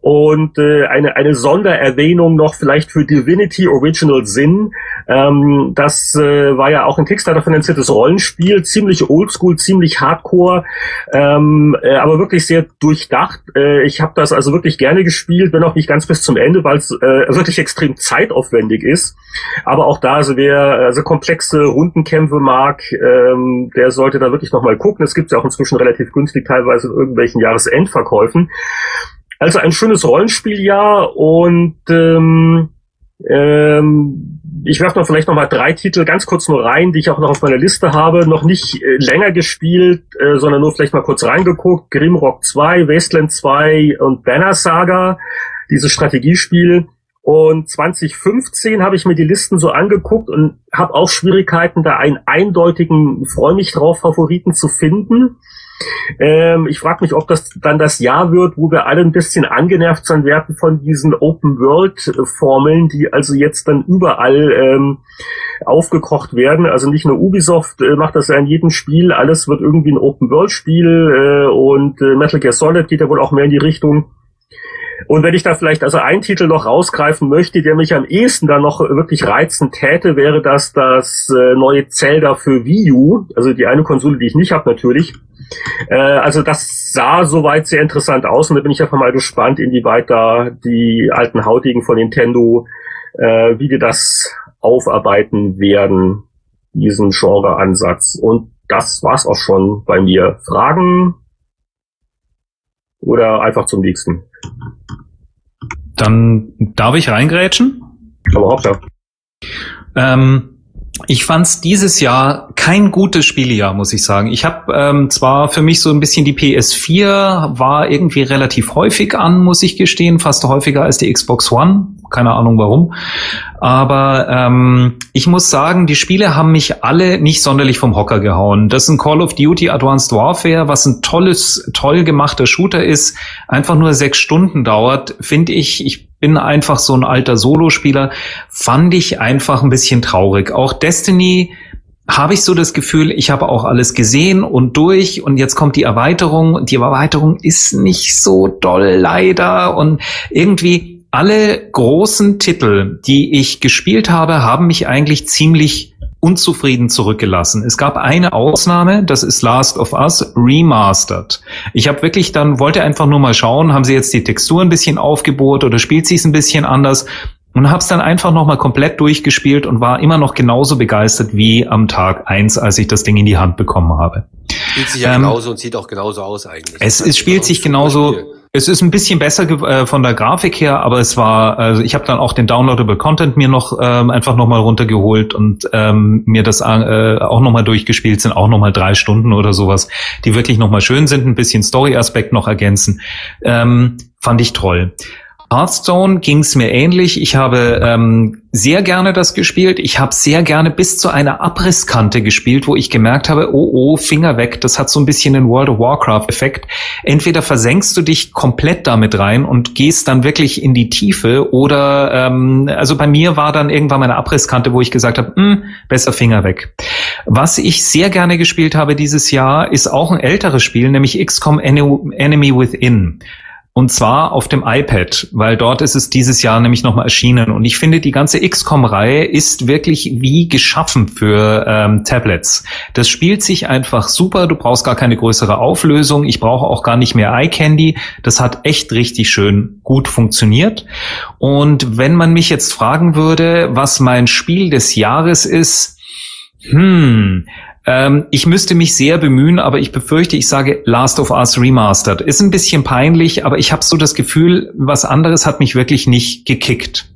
Und äh, eine, eine Sondererwähnung noch vielleicht für Divinity Original Sin. Ähm, das äh, war ja auch ein Kickstarter finanziertes Rollenspiel, ziemlich oldschool, ziemlich hardcore, ähm, äh, aber wirklich sehr durchdacht. Äh, ich habe das also wirklich gerne gespielt, wenn auch nicht ganz bis zum Ende, weil es äh, wirklich extrem zeitaufwendig ist. Aber auch da, also wer also komplexe Rundenkämpfe mag, ähm, der sollte da wirklich nochmal gucken. Es gibt ja auch inzwischen relativ günstig, teilweise in irgendwelchen Jahresendverkäufen. Also ein schönes Rollenspieljahr und ähm, ähm, ich werfe noch vielleicht noch mal drei Titel ganz kurz nur rein, die ich auch noch auf meiner Liste habe. Noch nicht äh, länger gespielt, äh, sondern nur vielleicht mal kurz reingeguckt. Grimrock 2, Wasteland 2 und Banner Saga, dieses Strategiespiel. Und 2015 habe ich mir die Listen so angeguckt und habe auch Schwierigkeiten, da einen eindeutigen, freue mich drauf, Favoriten zu finden. Ähm, ich frage mich, ob das dann das Jahr wird, wo wir alle ein bisschen angenervt sein werden von diesen Open-World-Formeln, die also jetzt dann überall ähm, aufgekocht werden. Also nicht nur Ubisoft äh, macht das ja in jedem Spiel, alles wird irgendwie ein Open-World-Spiel äh, und äh, Metal Gear Solid geht ja wohl auch mehr in die Richtung. Und wenn ich da vielleicht also einen Titel noch rausgreifen möchte, der mich am ehesten dann noch wirklich reizen täte, wäre das das äh, neue Zelda für Wii U, also die eine Konsole, die ich nicht habe natürlich. Äh, also das sah soweit sehr interessant aus und da bin ich einfach mal gespannt, inwieweit da die alten Hautigen von Nintendo, äh, wie die das aufarbeiten werden, diesen Genre-Ansatz. Und das war's auch schon bei mir. Fragen? Oder einfach zum nächsten? Dann darf ich reingrätschen? Aber Hauptsache. Ähm, ich fand's dieses Jahr kein gutes Spielejahr, muss ich sagen. Ich habe ähm, zwar für mich so ein bisschen die PS4 war irgendwie relativ häufig an, muss ich gestehen, fast häufiger als die Xbox One. Keine Ahnung warum. Aber ähm, ich muss sagen, die Spiele haben mich alle nicht sonderlich vom Hocker gehauen. Das ist ein Call of Duty Advanced Warfare, was ein tolles, toll gemachter Shooter ist, einfach nur sechs Stunden dauert, finde ich. Ich bin einfach so ein alter Solospieler, fand ich einfach ein bisschen traurig. Auch Destiny habe ich so das Gefühl, ich habe auch alles gesehen und durch und jetzt kommt die Erweiterung die Erweiterung ist nicht so doll leider und irgendwie alle großen Titel, die ich gespielt habe, haben mich eigentlich ziemlich unzufrieden zurückgelassen. Es gab eine Ausnahme, das ist Last of Us Remastered. Ich habe wirklich dann, wollte einfach nur mal schauen, haben sie jetzt die Textur ein bisschen aufgebohrt oder spielt sie es ein bisschen anders? Und habe es dann einfach nochmal komplett durchgespielt und war immer noch genauso begeistert wie am Tag eins, als ich das Ding in die Hand bekommen habe. Spielt sich ja ähm, genauso und sieht auch genauso aus eigentlich. Es, es spielt sich genauso. Es ist ein bisschen besser äh, von der Grafik her, aber es war, also ich habe dann auch den Downloadable Content mir noch ähm, einfach nochmal runtergeholt und ähm, mir das äh, auch nochmal durchgespielt, sind auch nochmal drei Stunden oder sowas, die wirklich nochmal schön sind, ein bisschen Story-Aspekt noch ergänzen. Ähm, fand ich toll. Hearthstone ging es mir ähnlich. Ich habe ähm, sehr gerne das gespielt. Ich habe sehr gerne bis zu einer Abrisskante gespielt, wo ich gemerkt habe, oh oh, Finger weg. Das hat so ein bisschen den World of Warcraft-Effekt. Entweder versenkst du dich komplett damit rein und gehst dann wirklich in die Tiefe, oder ähm, also bei mir war dann irgendwann meine Abrisskante, wo ich gesagt habe, hm, besser Finger weg. Was ich sehr gerne gespielt habe dieses Jahr, ist auch ein älteres Spiel, nämlich XCOM Enemy Within. Und zwar auf dem iPad, weil dort ist es dieses Jahr nämlich nochmal erschienen. Und ich finde, die ganze XCOM-Reihe ist wirklich wie geschaffen für ähm, Tablets. Das spielt sich einfach super. Du brauchst gar keine größere Auflösung. Ich brauche auch gar nicht mehr iCandy. Das hat echt richtig schön gut funktioniert. Und wenn man mich jetzt fragen würde, was mein Spiel des Jahres ist, hm, ähm, ich müsste mich sehr bemühen, aber ich befürchte, ich sage Last of Us Remastered. Ist ein bisschen peinlich, aber ich habe so das Gefühl, was anderes hat mich wirklich nicht gekickt.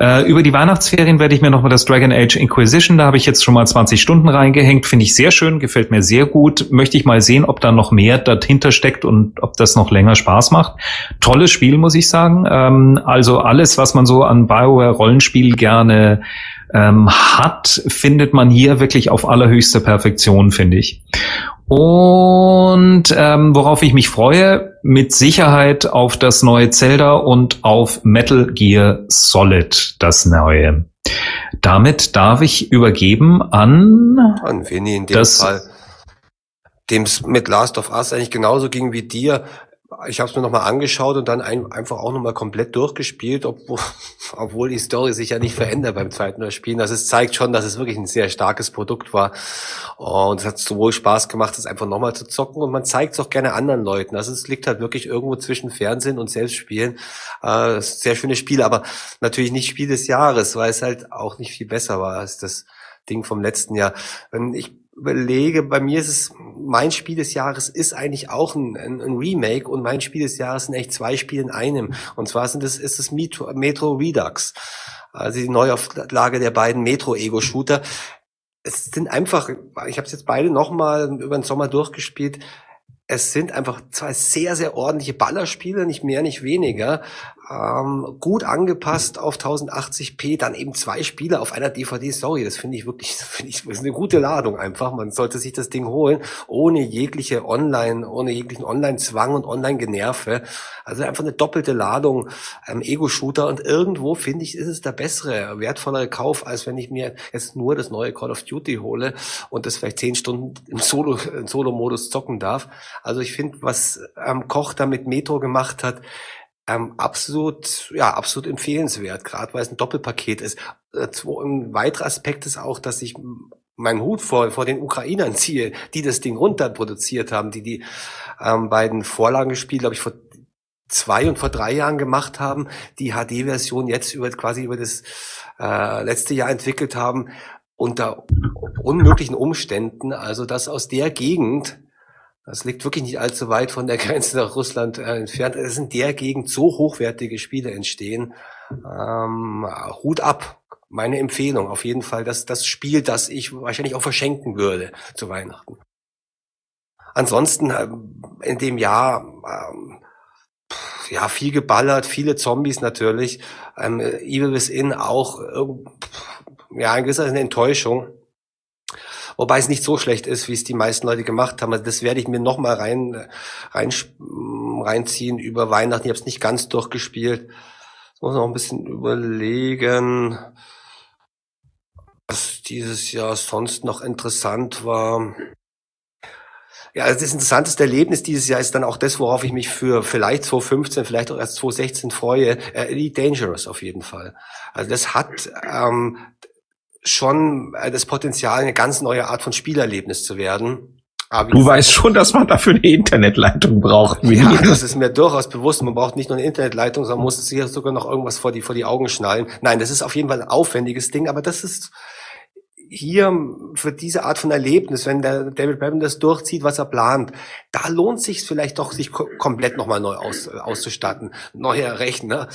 Äh, über die Weihnachtsferien werde ich mir nochmal das Dragon Age Inquisition, da habe ich jetzt schon mal 20 Stunden reingehängt, finde ich sehr schön, gefällt mir sehr gut. Möchte ich mal sehen, ob da noch mehr dahinter steckt und ob das noch länger Spaß macht. Tolles Spiel, muss ich sagen. Ähm, also alles, was man so an Bioware Rollenspiel gerne ähm, hat, findet man hier wirklich auf allerhöchster Perfektion, finde ich. Und ähm, worauf ich mich freue, mit Sicherheit auf das neue Zelda und auf Metal Gear Solid, das neue. Damit darf ich übergeben an an Vinny in dem das, Fall, dem es mit Last of Us eigentlich genauso ging wie dir ich habe es mir nochmal angeschaut und dann ein, einfach auch nochmal komplett durchgespielt, obwohl, [laughs] obwohl die Story sich ja nicht verändert beim zweiten Mal Spielen. Also es zeigt schon, dass es wirklich ein sehr starkes Produkt war. Und es hat sowohl Spaß gemacht, es einfach nochmal zu zocken und man zeigt es auch gerne anderen Leuten. Also es liegt halt wirklich irgendwo zwischen Fernsehen und Selbstspielen. Äh, sehr schöne Spiele, aber natürlich nicht Spiel des Jahres, weil es halt auch nicht viel besser war als das Ding vom letzten Jahr. Ich überlege, bei mir ist es, mein Spiel des Jahres ist eigentlich auch ein, ein, ein, Remake und mein Spiel des Jahres sind echt zwei Spiele in einem. Und zwar sind es, ist es Metro, Redux. Also die Neuauflage der beiden Metro-Ego-Shooter. Es sind einfach, ich habe es jetzt beide nochmal über den Sommer durchgespielt. Es sind einfach zwei sehr, sehr ordentliche Ballerspiele, nicht mehr, nicht weniger ähm, gut angepasst auf 1080p, dann eben zwei Spiele auf einer DVD. Sorry, das finde ich wirklich, [laughs] finde ich, ist eine gute Ladung einfach. Man sollte sich das Ding holen, ohne jegliche Online, ohne jeglichen Online-Zwang und Online-Generve. Also einfach eine doppelte Ladung ähm, Ego-Shooter und irgendwo finde ich, ist es der bessere, wertvollere Kauf, als wenn ich mir jetzt nur das neue Call of Duty hole und das vielleicht zehn Stunden im Solo, im Solo-Modus zocken darf. Also ich finde, was ähm, Koch da mit Metro gemacht hat, ähm, absolut, ja, absolut empfehlenswert, gerade weil es ein Doppelpaket ist. Äh, ein weiterer Aspekt ist auch, dass ich meinen Hut vor, vor den Ukrainern ziehe, die das Ding runterproduziert haben, die die ähm, beiden Vorlagenspiele, glaube ich, vor zwei und vor drei Jahren gemacht haben, die HD-Version jetzt über quasi über das äh, letzte Jahr entwickelt haben, unter unmöglichen Umständen. Also dass aus der Gegend das liegt wirklich nicht allzu weit von der [laughs] Grenze nach Russland äh, entfernt. Es sind der Gegend so hochwertige Spiele entstehen. Ähm, Hut ab. Meine Empfehlung auf jeden Fall, dass das Spiel, das ich wahrscheinlich auch verschenken würde zu Weihnachten. Ansonsten äh, in dem Jahr ähm, ja viel geballert, viele Zombies natürlich. Ähm, Evil Within auch äh, ja ein gewisser Enttäuschung Wobei es nicht so schlecht ist, wie es die meisten Leute gemacht haben. Also das werde ich mir noch mal rein, rein reinziehen über Weihnachten. Ich habe es nicht ganz durchgespielt. Das muss noch ein bisschen überlegen, was dieses Jahr sonst noch interessant war. Ja, also das interessanteste Erlebnis dieses Jahr ist dann auch das, worauf ich mich für vielleicht 2015, vielleicht auch erst 2016 freue. Äh, Elite Dangerous auf jeden Fall. Also das hat ähm, schon äh, das Potenzial, eine ganz neue Art von Spielerlebnis zu werden. Aber du weißt schon, dass man dafür eine Internetleitung braucht. Ja, das ist mir durchaus bewusst. Man braucht nicht nur eine Internetleitung, sondern muss sich sogar noch irgendwas vor die, vor die Augen schnallen. Nein, das ist auf jeden Fall ein aufwendiges Ding, aber das ist hier für diese Art von Erlebnis, wenn der David Braben das durchzieht, was er plant, da lohnt sich vielleicht doch, sich komplett nochmal neu aus, auszustatten. Neuer Rechner,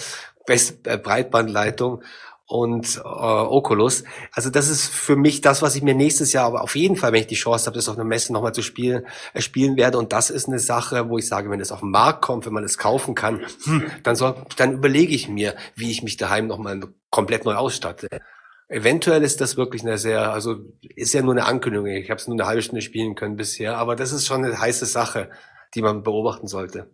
Best, äh, Breitbandleitung und äh, Oculus. Also das ist für mich das, was ich mir nächstes Jahr aber auf jeden Fall, wenn ich die Chance habe, das auf einer Messe nochmal zu spielen, äh, spielen werde. Und das ist eine Sache, wo ich sage, wenn es auf den Markt kommt, wenn man es kaufen kann, hm, dann, soll, dann überlege ich mir, wie ich mich daheim nochmal komplett neu ausstatte. Eventuell ist das wirklich eine sehr, also ist ja nur eine Ankündigung. Ich habe es nur eine halbe Stunde spielen können bisher, aber das ist schon eine heiße Sache, die man beobachten sollte.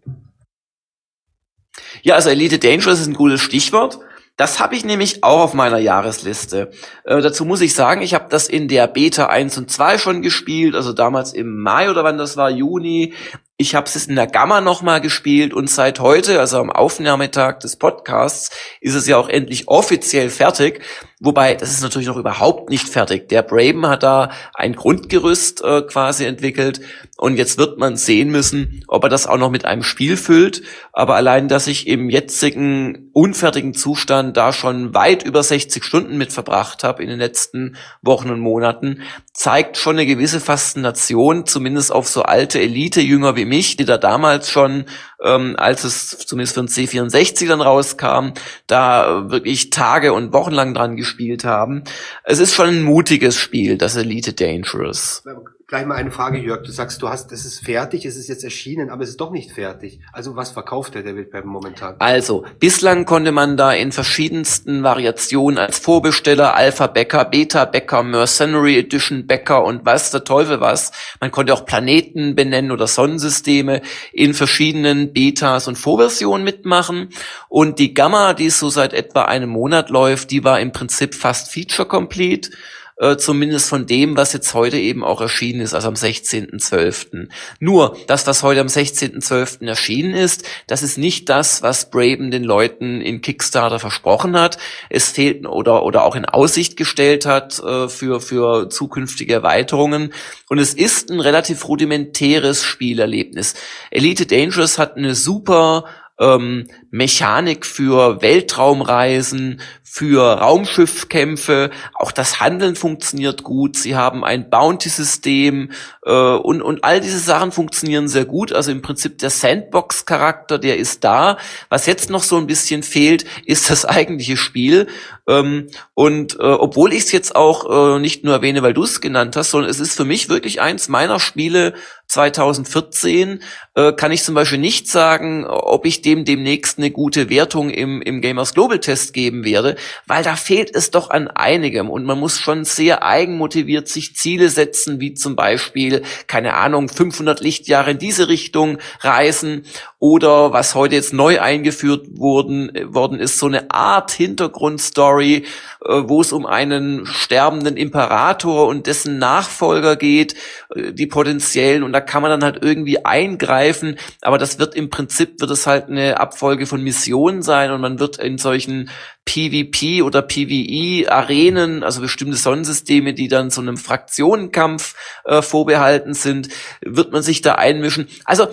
Ja, also Elite Dangerous ist ein gutes Stichwort. Das habe ich nämlich auch auf meiner Jahresliste. Äh, dazu muss ich sagen, ich habe das in der Beta 1 und 2 schon gespielt, also damals im Mai oder wann das war, Juni. Ich habe es in der Gamma nochmal gespielt und seit heute, also am Aufnahmetag des Podcasts, ist es ja auch endlich offiziell fertig. Wobei, das ist natürlich noch überhaupt nicht fertig. Der Braben hat da ein Grundgerüst äh, quasi entwickelt und jetzt wird man sehen müssen, ob er das auch noch mit einem Spiel füllt. Aber allein, dass ich im jetzigen unfertigen Zustand da schon weit über 60 Stunden mit verbracht habe in den letzten Wochen und Monaten, zeigt schon eine gewisse Faszination, zumindest auf so alte Elite-Jünger wie mich, die da damals schon, ähm, als es zumindest für ein C64 dann rauskam, da wirklich Tage und Wochen lang dran gespielt haben. Es ist schon ein mutiges Spiel, das Elite Dangerous. Gleich mal eine Frage, Jörg. Du sagst, du hast, das ist fertig, es ist jetzt erschienen, aber es ist doch nicht fertig. Also was verkauft der David Web momentan? Also, bislang konnte man da in verschiedensten Variationen als Vorbesteller, Alpha Bäcker, Beta Bäcker, Mercenary Edition Bäcker und was der Teufel was. Man konnte auch Planeten benennen oder Sonnensysteme in verschiedenen Betas und Vorversionen mitmachen. Und die Gamma, die so seit etwa einem Monat läuft, die war im Prinzip fast feature complete äh, zumindest von dem, was jetzt heute eben auch erschienen ist, also am 16.12. Nur, das, was heute am 16.12. erschienen ist, das ist nicht das, was Braben den Leuten in Kickstarter versprochen hat. Es fehlt oder, oder auch in Aussicht gestellt hat äh, für, für zukünftige Erweiterungen. Und es ist ein relativ rudimentäres Spielerlebnis. Elite Dangerous hat eine super ähm, Mechanik für Weltraumreisen, für Raumschiffkämpfe. Auch das Handeln funktioniert gut. Sie haben ein Bounty-System äh, und, und all diese Sachen funktionieren sehr gut. Also im Prinzip der Sandbox-Charakter, der ist da. Was jetzt noch so ein bisschen fehlt, ist das [laughs] eigentliche Spiel. Ähm, und äh, obwohl ich es jetzt auch äh, nicht nur erwähne, weil du es genannt hast, sondern es ist für mich wirklich eins meiner Spiele 2014, äh, kann ich zum Beispiel nicht sagen, ob ich dem demnächst eine gute Wertung im, im Gamers Global Test geben werde, weil da fehlt es doch an einigem. Und man muss schon sehr eigenmotiviert sich Ziele setzen, wie zum Beispiel, keine Ahnung, 500 Lichtjahre in diese Richtung reisen oder was heute jetzt neu eingeführt wurden, worden ist, so eine Art Hintergrundstory, äh, wo es um einen sterbenden Imperator und dessen Nachfolger geht, äh, die potenziellen und da kann man dann halt irgendwie eingreifen, aber das wird im Prinzip wird es halt eine Abfolge von Missionen sein und man wird in solchen PvP oder PvE-Arenen, also bestimmte Sonnensysteme, die dann so einem Fraktionenkampf äh, vorbehalten sind, wird man sich da einmischen. Also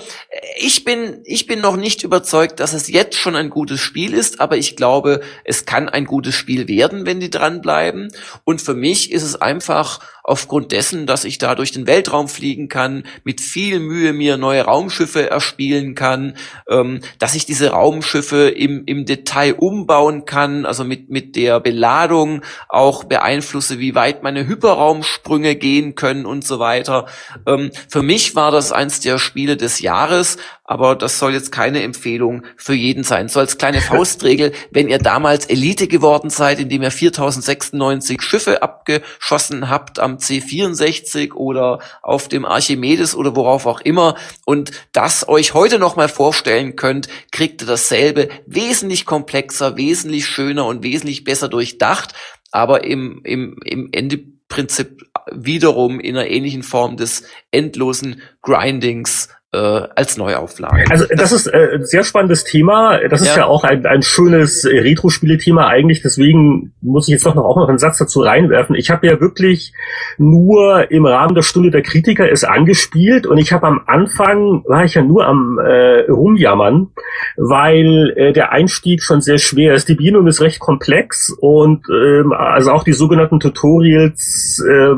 ich bin, ich bin noch nicht überzeugt, dass es jetzt schon ein gutes Spiel ist, aber ich glaube, es kann ein gutes Spiel werden, wenn die dranbleiben. Und für mich ist es einfach aufgrund dessen, dass ich da durch den Weltraum fliegen kann, mit viel Mühe mir neue Raumschiffe erspielen kann, ähm, dass ich diese Raumschiffe im, im Detail umbauen kann, also mit, mit der Beladung auch beeinflusse, wie weit meine Hyperraumsprünge gehen können und so weiter. Ähm, für mich war das eins der Spiele des Jahres, aber das soll jetzt keine Empfehlung für jeden sein. So als kleine Faustregel, [laughs] wenn ihr damals Elite geworden seid, indem ihr 4096 Schiffe abgeschossen habt am C64 oder auf dem Archimedes oder worauf auch immer und das euch heute noch mal vorstellen könnt, kriegt ihr dasselbe wesentlich komplexer, wesentlich schöner und wesentlich besser durchdacht, aber im, im, im Endeprinzip wiederum in einer ähnlichen Form des endlosen Grindings äh, als Neuauflage. Also das ist äh, ein sehr spannendes Thema. Das ist ja, auch ein, ein schönes äh, Retro-Spiele-Thema eigentlich. Deswegen muss ich jetzt doch noch auch noch einen Satz dazu reinwerfen. Ich habe ja wirklich nur im Rahmen der Stunde der Kritiker es angespielt und ich habe am Anfang war ich ja nur am äh, rumjammern, weil äh, der Einstieg schon sehr schwer ist. Die Bedienung ist recht komplex und ähm, also auch die sogenannten Tutorials äh,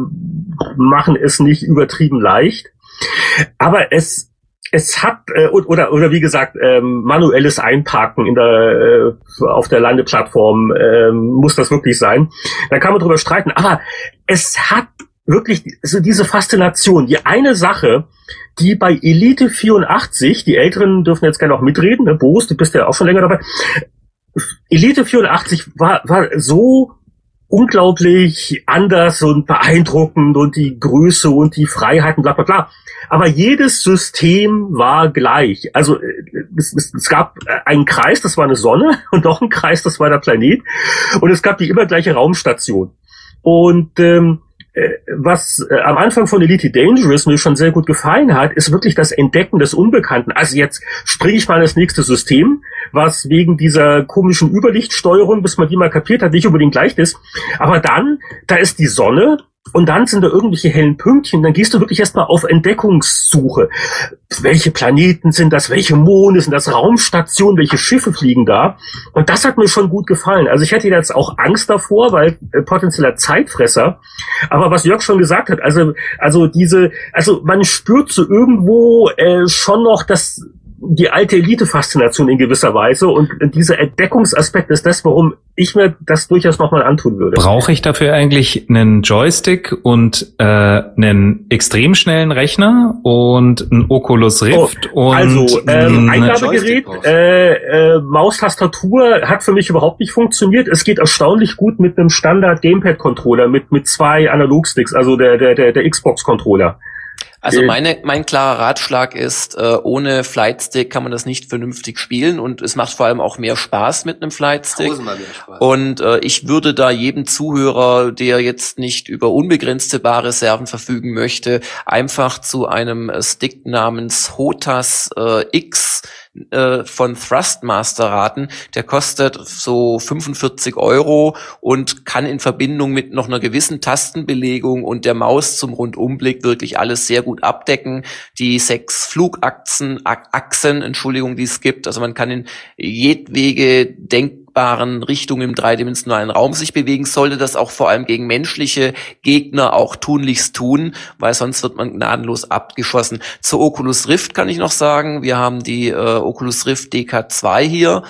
machen es nicht übertrieben leicht. Aber es es hat äh, oder oder wie gesagt ähm, manuelles Einparken in der äh, auf der Landeplattform äh, muss das wirklich sein. Da kann man drüber streiten, aber es hat wirklich so diese Faszination. Die eine Sache, die bei Elite 84, die Älteren dürfen jetzt gerne auch mitreden, ne? Boris, du bist ja auch schon länger dabei. Elite 84 war war so unglaublich anders und beeindruckend und die Größe und die Freiheiten, bla bla bla. Aber jedes System war gleich. Also äh, es, es, es gab einen Kreis, das war eine Sonne, [laughs] und noch einen Kreis, das war der Planet. Und es gab die immer gleiche Raumstation. Und ähm, äh, was äh, am Anfang von Elite Dangerous mir schon sehr gut gefallen hat, ist wirklich das Entdecken des Unbekannten. Also jetzt springe ich mal in das nächste System, was wegen dieser komischen Überlichtsteuerung, bis man die mal kapiert hat, nicht unbedingt leicht ist. Aber dann, da ist die Sonne und dann sind da irgendwelche hellen Pünktchen, dann gehst du wirklich erstmal auf Entdeckungssuche. Welche Planeten sind das? Welche Monde sind das? Raumstationen? Welche Schiffe fliegen da? Und das hat mir schon gut gefallen. Also ich hätte jetzt auch Angst davor, weil äh, potenzieller Zeitfresser. Aber was Jörg schon gesagt hat, also, also diese, also man spürt so irgendwo äh, schon noch das, die alte Elite-Faszination in gewisser Weise und dieser Entdeckungsaspekt ist das, warum ich mir das durchaus nochmal antun würde. Brauche ich dafür eigentlich einen Joystick und äh, einen extrem schnellen Rechner und ein Oculus Rift oh, und also ähm, Eingabegerät, äh, äh, Maustastatur hat für mich überhaupt nicht funktioniert. Es geht erstaunlich gut mit einem Standard Gamepad Controller mit mit zwei Analogsticks, also der der der, der Xbox Controller. Also meine, mein klarer Ratschlag ist, äh, ohne Flightstick kann man das nicht vernünftig spielen und es macht vor allem auch mehr Spaß mit einem Flightstick. Und äh, ich würde da jedem Zuhörer, der jetzt nicht über unbegrenzte Barreserven verfügen möchte, einfach zu einem Stick namens Hotas äh, X äh, von Thrustmaster raten. Der kostet so 45 Euro und kann in Verbindung mit noch einer gewissen Tastenbelegung und der Maus zum Rundumblick wirklich alles sehr gut abdecken. Die sechs Flugachsen, Achsen, Entschuldigung, die es gibt. Also man kann in jedwege denken denkbaren Richtungen im dreidimensionalen Raum sich bewegen, sollte das auch vor allem gegen menschliche Gegner auch tunlichst tun, weil sonst wird man gnadenlos abgeschossen. Zur Oculus Rift kann ich noch sagen, wir haben die äh, Oculus Rift DK2 hier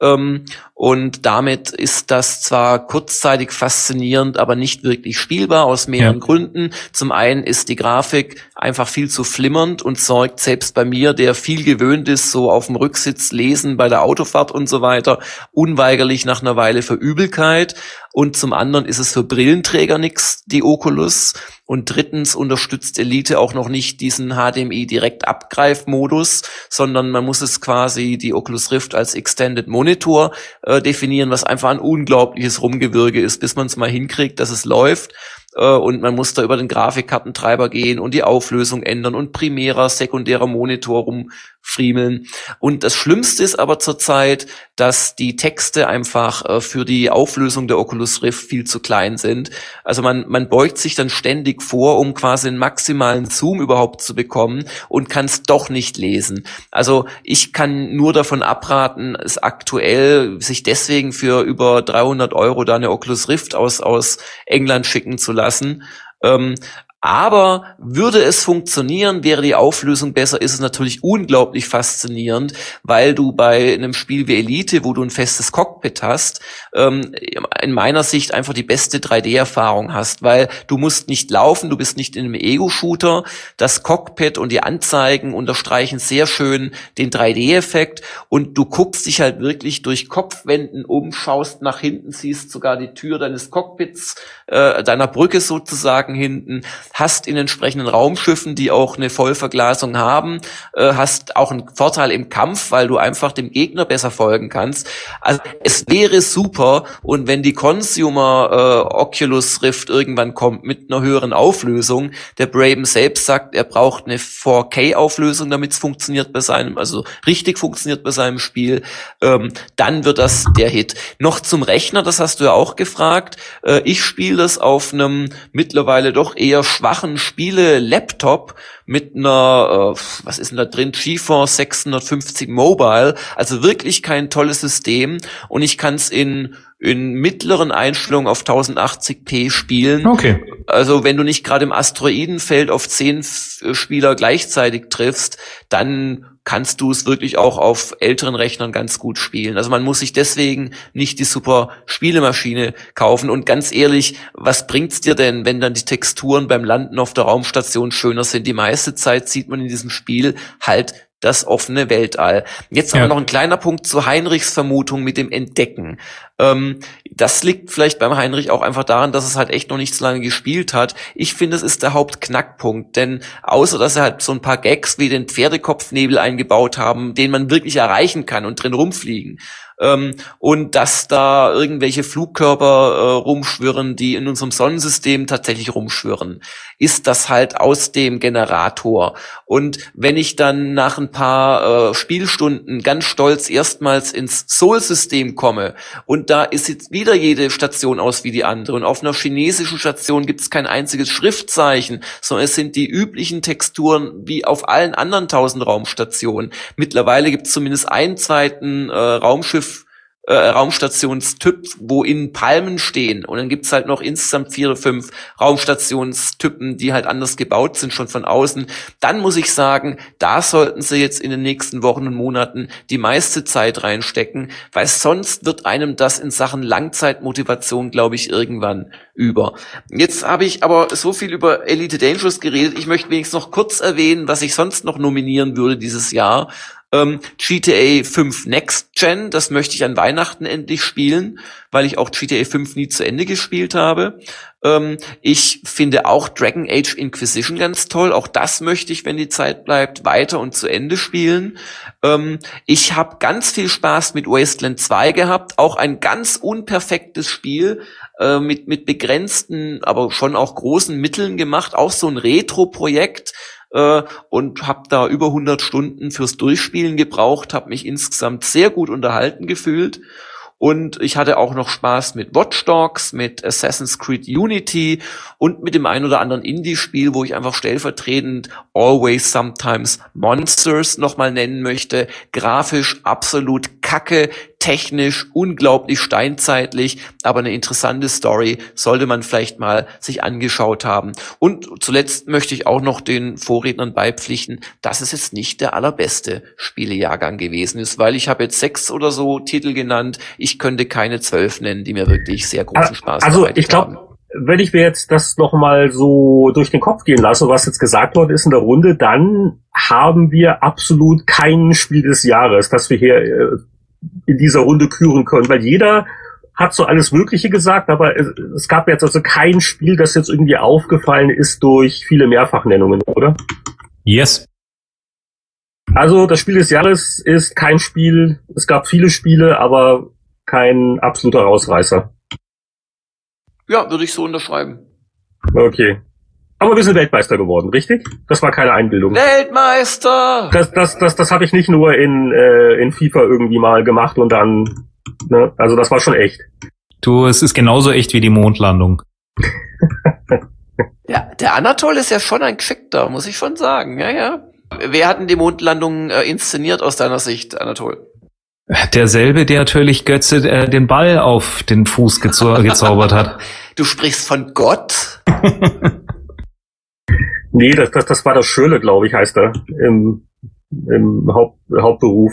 ähm, und damit ist das zwar kurzzeitig faszinierend, aber nicht wirklich spielbar aus mehreren ja. Gründen. Zum einen ist die Grafik einfach viel zu flimmernd und sorgt selbst bei mir, der viel gewöhnt ist, so auf dem Rücksitz lesen bei der Autofahrt und so weiter, unweigerlich nach einer Weile für Übelkeit. Und zum anderen ist es für Brillenträger nix, die Oculus. Und drittens unterstützt Elite auch noch nicht diesen HDMI direkt Abgreifmodus, sondern man muss es quasi die Oculus Rift als Extended Monitor äh, definieren, was einfach ein unglaubliches Rumgewürge ist, bis man es mal hinkriegt, dass es läuft äh, und man muss da über den Grafikkartentreiber gehen und die Auflösung ändern und primärer, sekundärer Monitor rumfriemeln. Und das Schlimmste ist aber zurzeit, dass die Texte einfach äh, für die Auflösung der Oculus Rift viel zu klein sind. Also man, man beugt sich dann ständig vor, um quasi einen maximalen Zoom überhaupt zu bekommen und kann es doch nicht lesen. Also ich kann nur davon abraten, es aktuell sich deswegen für über 300 Euro da eine Oculus Rift aus, aus England schicken zu lassen. Ähm, aber würde es funktionieren, wäre die Auflösung besser, ist es natürlich unglaublich faszinierend, weil du bei einem Spiel wie Elite, wo du ein festes Cockpit hast, ähm, in meiner Sicht einfach die beste 3D-Erfahrung hast, weil du musst nicht laufen, du bist nicht in einem Ego-Shooter. Das Cockpit und die Anzeigen unterstreichen sehr schön den 3D-Effekt und du guckst dich halt wirklich durch Kopfwänden um, schaust nach hinten, siehst sogar die Tür deines Cockpits, äh, deiner Brücke sozusagen hinten hast in entsprechenden Raumschiffen, die auch eine Vollverglasung haben, äh, hast auch einen Vorteil im Kampf, weil du einfach dem Gegner besser folgen kannst. Also es wäre super und wenn die Consumer äh, Oculus Rift irgendwann kommt mit einer höheren Auflösung, der Braben selbst sagt, er braucht eine 4K Auflösung, damit es funktioniert bei seinem, also richtig funktioniert bei seinem Spiel, ähm, dann wird das der Hit. Noch zum Rechner, das hast du ja auch gefragt. Äh, ich spiele das auf einem mittlerweile doch eher schwachen Spiele-Laptop mit einer, äh, was ist denn da drin, GeForce 650 Mobile, also wirklich kein tolles System und ich kann es in in mittleren Einstellungen auf 1080p spielen. Okay. Also wenn du nicht gerade im Asteroidenfeld auf zehn Spieler gleichzeitig triffst, dann kannst du es wirklich auch auf älteren Rechnern ganz gut spielen. Also man muss sich deswegen nicht die super Spielemaschine kaufen. Und ganz ehrlich, was bringt's dir denn, wenn dann die Texturen beim Landen auf der Raumstation schöner sind? Die meiste Zeit sieht man in diesem Spiel halt das offene Weltall. Jetzt ja. aber noch ein kleiner Punkt zu Heinrichs Vermutung mit dem Entdecken. Ähm, das liegt vielleicht beim Heinrich auch einfach daran, dass es halt echt noch nicht so lange gespielt hat. Ich finde, es ist der Hauptknackpunkt, denn außer dass er halt so ein paar Gags wie den Pferdekopfnebel eingebaut haben, den man wirklich erreichen kann und drin rumfliegen, ähm, und dass da irgendwelche Flugkörper äh, rumschwirren, die in unserem Sonnensystem tatsächlich rumschwirren, ist das halt aus dem Generator. Und wenn ich dann nach ein paar äh, Spielstunden ganz stolz erstmals ins Sol-System komme und da ist jetzt wieder jede Station aus wie die andere und auf einer chinesischen Station gibt es kein einziges Schriftzeichen, sondern es sind die üblichen Texturen wie auf allen anderen tausend Raumstationen. Mittlerweile gibt es zumindest einen zweiten äh, Raumschiff äh, Raumstationstyp, wo in Palmen stehen. Und dann gibt's halt noch insgesamt vier oder fünf Raumstationstypen, die halt anders gebaut sind, schon von außen. Dann muss ich sagen, da sollten sie jetzt in den nächsten Wochen und Monaten die meiste Zeit reinstecken, weil sonst wird einem das in Sachen Langzeitmotivation, glaube ich, irgendwann über. Jetzt habe ich aber so viel über Elite Dangerous geredet. Ich möchte wenigstens noch kurz erwähnen, was ich sonst noch nominieren würde dieses Jahr. Ähm, GTA 5 Next Gen, das möchte ich an Weihnachten endlich spielen, weil ich auch GTA 5 nie zu Ende gespielt habe. Ähm, ich finde auch Dragon Age Inquisition ganz toll. Auch das möchte ich, wenn die Zeit bleibt, weiter und zu Ende spielen. Ähm, ich habe ganz viel Spaß mit Wasteland 2 gehabt. Auch ein ganz unperfektes Spiel äh, mit, mit begrenzten, aber schon auch großen Mitteln gemacht. Auch so ein Retro-Projekt äh, und habe da über 100 Stunden fürs Durchspielen gebraucht, habe mich insgesamt sehr gut unterhalten gefühlt. Und ich hatte auch noch Spaß mit Watch Dogs, mit Assassin's Creed Unity und mit dem ein oder anderen Indie-Spiel, wo ich einfach stellvertretend Always Sometimes Monsters nochmal nennen möchte. Grafisch absolut kacke, technisch unglaublich steinzeitlich, aber eine interessante Story sollte man vielleicht mal sich angeschaut haben. Und zuletzt möchte ich auch noch den Vorrednern beipflichten, dass es jetzt nicht der allerbeste Spielejahrgang gewesen ist, weil ich habe jetzt sechs oder so Titel genannt. Ich könnte keine zwölf nennen, die mir wirklich sehr großen Spaß also, ich glaube, wenn ich mir jetzt das nochmal so durch den Kopf gehen lasse, was jetzt gesagt worden ist in der Runde, dann haben wir absolut kein Spiel des Jahres, das wir hier äh, in dieser Runde küren können, weil jeder hat so alles Mögliche gesagt, aber es, es gab jetzt also kein Spiel, das jetzt irgendwie aufgefallen ist durch viele Mehrfachnennungen, oder? Yes. Also das Spiel des Jahres ist kein Spiel, es gab viele Spiele, aber kein absoluter Rausreißer. Ja, würde ich so unterschreiben. Okay. Aber wir sind Weltmeister geworden, richtig? Das war keine Einbildung. Weltmeister! Das, das, das, das habe ich nicht nur in, äh, in FIFA irgendwie mal gemacht und dann, ne? Also das war schon echt. Du, es ist genauso echt wie die Mondlandung. ja, der Anatol ist ja schon ein Geschickter, muss ich schon sagen. Ja, ja. Wer hat denn die Mondlandung äh, inszeniert aus deiner Sicht, Anatol? Derselbe, der natürlich Götze äh, den Ball auf den Fuß gezau gezaubert hat. [laughs] Du sprichst von Gott? [laughs] Nee, das, das, das war das Schöne, glaube ich, heißt er im, im Haupt, Hauptberuf.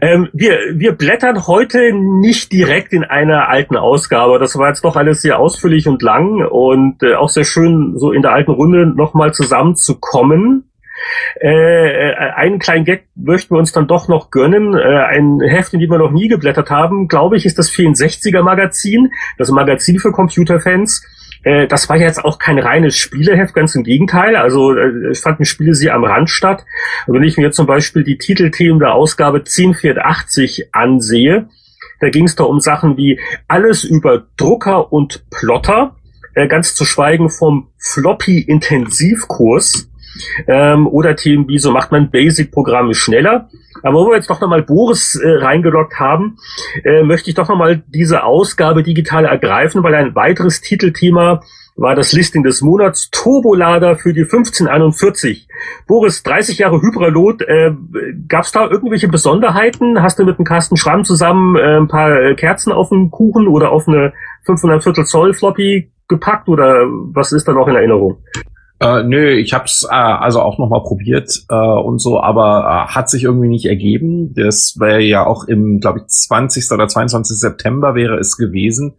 Ähm, wir, wir blättern heute nicht direkt in einer alten Ausgabe. Das war jetzt doch alles sehr ausführlich und lang und äh, auch sehr schön, so in der alten Runde nochmal zusammenzukommen. Äh, äh, einen kleinen Gag möchten wir uns dann doch noch gönnen. Äh, ein Heft, in dem wir noch nie geblättert haben, glaube ich, ist das 64er Magazin, das Magazin für Computerfans. Äh, das war jetzt auch kein reines Spieleheft, ganz im Gegenteil. Also äh, es fanden Spiele sie am Rand statt. Und wenn ich mir zum Beispiel die Titelthemen der Ausgabe 1084 ansehe, da ging es da um Sachen wie alles über Drucker und Plotter, äh, ganz zu schweigen vom Floppy-Intensivkurs, ähm, oder Themen wie so macht man Basic-Programme schneller. Aber wo wir jetzt doch nochmal Boris äh, reingeloggt haben, äh, möchte ich doch nochmal diese Ausgabe digital ergreifen, weil ein weiteres Titelthema war das Listing des Monats Turbolader für die 1541. Boris, 30 Jahre Hyperlot, äh, gab es da irgendwelche Besonderheiten? Hast du mit dem Carsten Schramm zusammen äh, ein paar äh, Kerzen auf den Kuchen oder auf eine 500 Viertel Zoll Floppy gepackt oder was ist da noch in Erinnerung? Äh, nö, ich hab's äh, also auch noch mal probiert äh, und so, aber äh, hat sich irgendwie nicht ergeben. Das wäre ja auch im, glaube ich, 20. oder 22. September wäre es gewesen.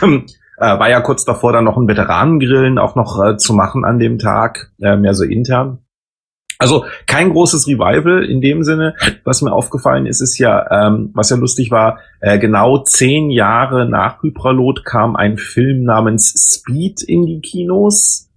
[clears throat] Äh, war ja kurz davor, dann noch ein Veteranengrillen auch noch äh, zu machen an dem Tag, äh, mehr so intern. Also kein großes Revival in dem Sinne. Was mir aufgefallen ist, ist ja, ähm, was ja lustig war, äh, genau zehn Jahre nach Hypralot kam ein Film namens Speed in die Kinos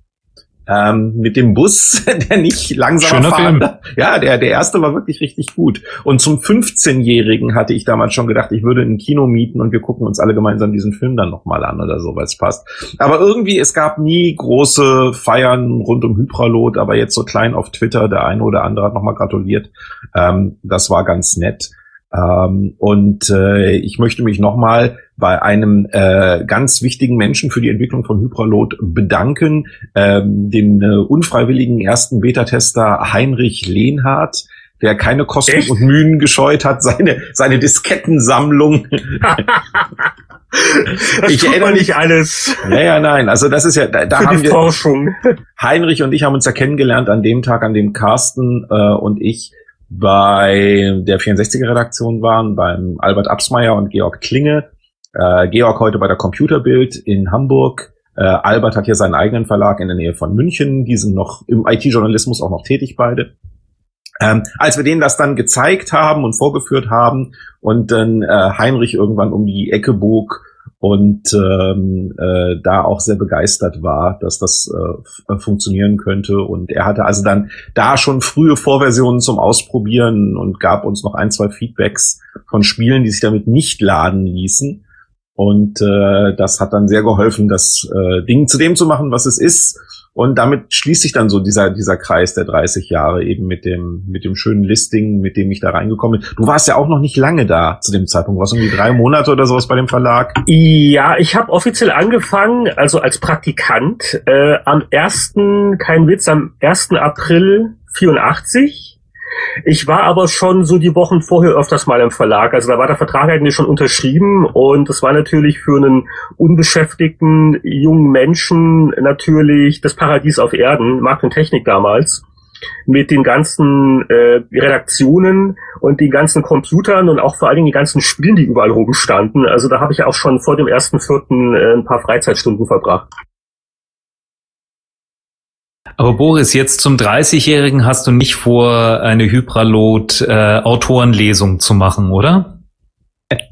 ähm, mit dem Bus, [laughs] der nicht langsam fahren. Film. Ja, der, der erste war wirklich richtig gut. Und zum 15-Jährigen hatte ich damals schon gedacht, ich würde ein Kino mieten und wir gucken uns alle gemeinsam diesen Film dann nochmal an oder so, weil es passt. Aber irgendwie, es gab nie große Feiern rund um Hypralot, aber jetzt so klein auf Twitter, der eine oder andere hat nochmal gratuliert. Ähm, das war ganz nett. Ähm, und äh, ich möchte mich nochmal bei einem äh, ganz wichtigen Menschen für die Entwicklung von Hypralot bedanken, ähm, den äh, unfreiwilligen ersten Beta-Tester Heinrich Lehnhardt, der keine Kosten Echt? und Mühen gescheut hat, seine, seine Diskettensammlung. [laughs] ich erinnere nicht alles. Ja, ja, nein. Also das ist ja, da, da haben wir, Forschung. Heinrich und ich haben uns ja kennengelernt an dem Tag, an dem Carsten äh, und ich bei der 64er Redaktion waren, beim Albert Absmeier und Georg Klinge. Äh, Georg heute bei der Computerbild in Hamburg. Äh, Albert hat hier seinen eigenen Verlag in der Nähe von München. Die sind noch im IT-Journalismus auch noch tätig beide. Ähm, als wir denen das dann gezeigt haben und vorgeführt haben und dann äh, Heinrich irgendwann um die Ecke bog und ähm, äh, da auch sehr begeistert war, dass das äh, funktionieren könnte. Und er hatte also dann da schon frühe Vorversionen zum Ausprobieren und gab uns noch ein, zwei Feedbacks von Spielen, die sich damit nicht laden ließen. Und äh, das hat dann sehr geholfen, das äh, Ding zu dem zu machen, was es ist und damit schließt sich dann so dieser, dieser Kreis der 30 Jahre eben mit dem, mit dem schönen Listing, mit dem ich da reingekommen bin. Du warst ja auch noch nicht lange da zu dem Zeitpunkt. Warst du irgendwie drei Monate oder sowas bei dem Verlag? Ja, ich habe offiziell angefangen, also als Praktikant, äh, am ersten, kein Witz, am 1. April 84 ich war aber schon so die Wochen vorher öfters mal im Verlag. Also da war der Vertrag eigentlich schon unterschrieben und das war natürlich für einen unbeschäftigten jungen Menschen natürlich das Paradies auf Erden, Markt und Technik damals mit den ganzen äh, Redaktionen und den ganzen Computern und auch vor allen Dingen die ganzen Spielen, die überall rumstanden. Also da habe ich auch schon vor dem ersten vierten äh, ein paar Freizeitstunden verbracht. Aber Boris, jetzt zum 30-Jährigen hast du nicht vor, eine Hypralot-Autorenlesung äh, zu machen, oder?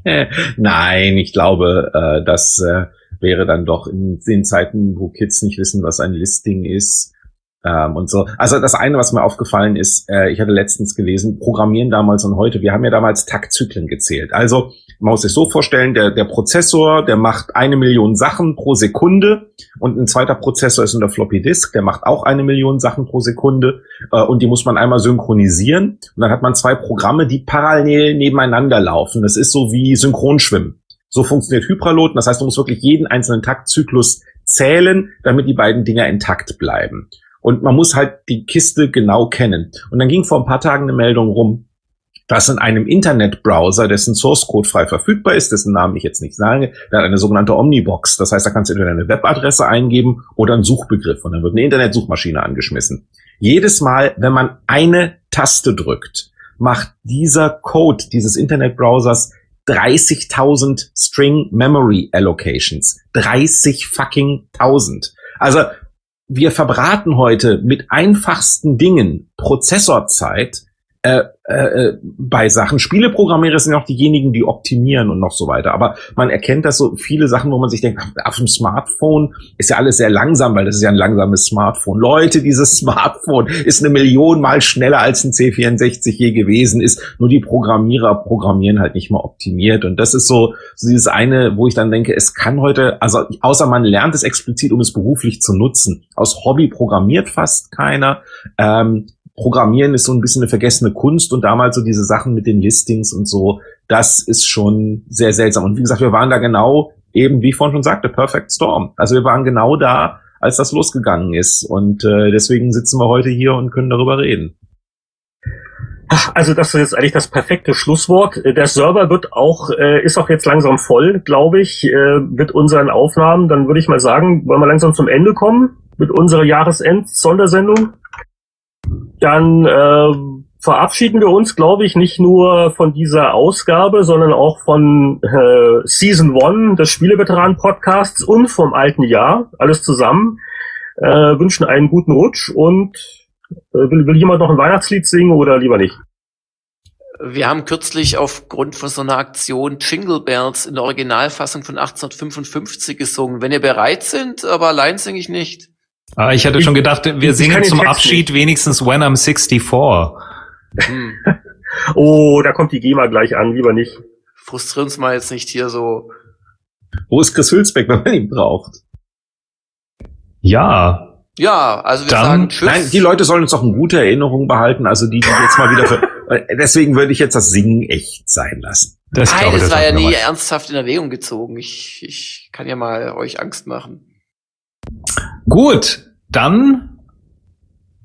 [laughs] Nein, ich glaube, äh, das äh, wäre dann doch in den Zeiten, wo Kids nicht wissen, was ein Listing ist, ähm, und so. Also das eine, was mir aufgefallen ist, äh, ich hatte letztens gelesen, Programmieren damals und heute, wir haben ja damals Taktzyklen gezählt. Also man muss sich so vorstellen, der, der Prozessor, der macht eine Million Sachen pro Sekunde und ein zweiter Prozessor ist in der Floppy Disk, der macht auch eine Million Sachen pro Sekunde äh, und die muss man einmal synchronisieren und dann hat man zwei Programme, die parallel nebeneinander laufen. Das ist so wie Synchronschwimmen. So funktioniert Hypralot. Das heißt, du musst wirklich jeden einzelnen Taktzyklus zählen, damit die beiden Dinger intakt bleiben. Und man muss halt die Kiste genau kennen. Und dann ging vor ein paar Tagen eine Meldung rum, dass in einem Internetbrowser, dessen Source Code frei verfügbar ist, dessen Namen ich jetzt nicht sage, der hat eine sogenannte Omnibox. Das heißt, da kannst du entweder eine Webadresse eingeben oder einen Suchbegriff und dann wird eine Internetsuchmaschine angeschmissen. Jedes Mal, wenn man eine Taste drückt, macht dieser Code dieses Internetbrowsers 30.000 String Memory Allocations. 30 fucking 1000. Also wir verbraten heute mit einfachsten Dingen. Prozessorzeit äh, äh, bei Sachen. Spieleprogrammierer sind auch diejenigen, die optimieren und noch so weiter. Aber man erkennt das so viele Sachen, wo man sich denkt, auf dem Smartphone ist ja alles sehr langsam, weil das ist ja ein langsames Smartphone. Leute, dieses [laughs] Smartphone ist eine Million mal schneller als ein C64 je gewesen ist. Nur die Programmierer programmieren halt nicht mal optimiert. Und das ist so, so dieses eine, wo ich dann denke, es kann heute, also außer man lernt es explizit, um es beruflich zu nutzen. Aus Hobby programmiert fast keiner. Ähm, Programmieren ist so ein bisschen eine vergessene Kunst und damals so diese Sachen mit den Listings und so, das ist schon sehr seltsam. Und wie gesagt, wir waren da genau eben, wie ich vorhin schon sagte, Perfect Storm. Also wir waren genau da, als das losgegangen ist. Und äh, deswegen sitzen wir heute hier und können darüber reden. Also das ist jetzt eigentlich das perfekte Schlusswort. Der Server wird auch, äh, ist auch jetzt langsam voll, glaube ich, äh, mit unseren Aufnahmen. Dann würde ich mal sagen, wollen wir langsam zum Ende kommen mit unserer Jahresend-Sondersendung dann äh, verabschieden wir uns, glaube ich, nicht nur von dieser Ausgabe, sondern auch von äh, Season One des Spieleveteranen-Podcasts und vom alten Jahr, alles zusammen. Äh, wünschen einen guten Rutsch und äh, will, will jemand noch ein Weihnachtslied singen oder lieber nicht? Wir haben kürzlich aufgrund von so einer Aktion Jingle Bells in der Originalfassung von 1855 gesungen. Wenn ihr bereit sind, aber allein singe ich nicht. Ah, ich hatte schon gedacht, wir singen zum Abschied nicht. wenigstens When I'm 64. Hm. [laughs] oh, da kommt die GEMA gleich an, lieber nicht. Frustrieren uns mal jetzt nicht hier so. Wo ist Chris Hülsbeck, wenn man ihn braucht? Ja. Ja, also wir Dann, sagen Tschüss. Nein, die Leute sollen uns auch eine gute Erinnerung behalten, also die, die jetzt mal wieder für, [laughs] deswegen würde ich jetzt das Singen echt sein lassen. Das Nein, glaube, das, das war ja nie ernsthaft in Erwägung gezogen. Ich, ich kann ja mal euch Angst machen. Gut, dann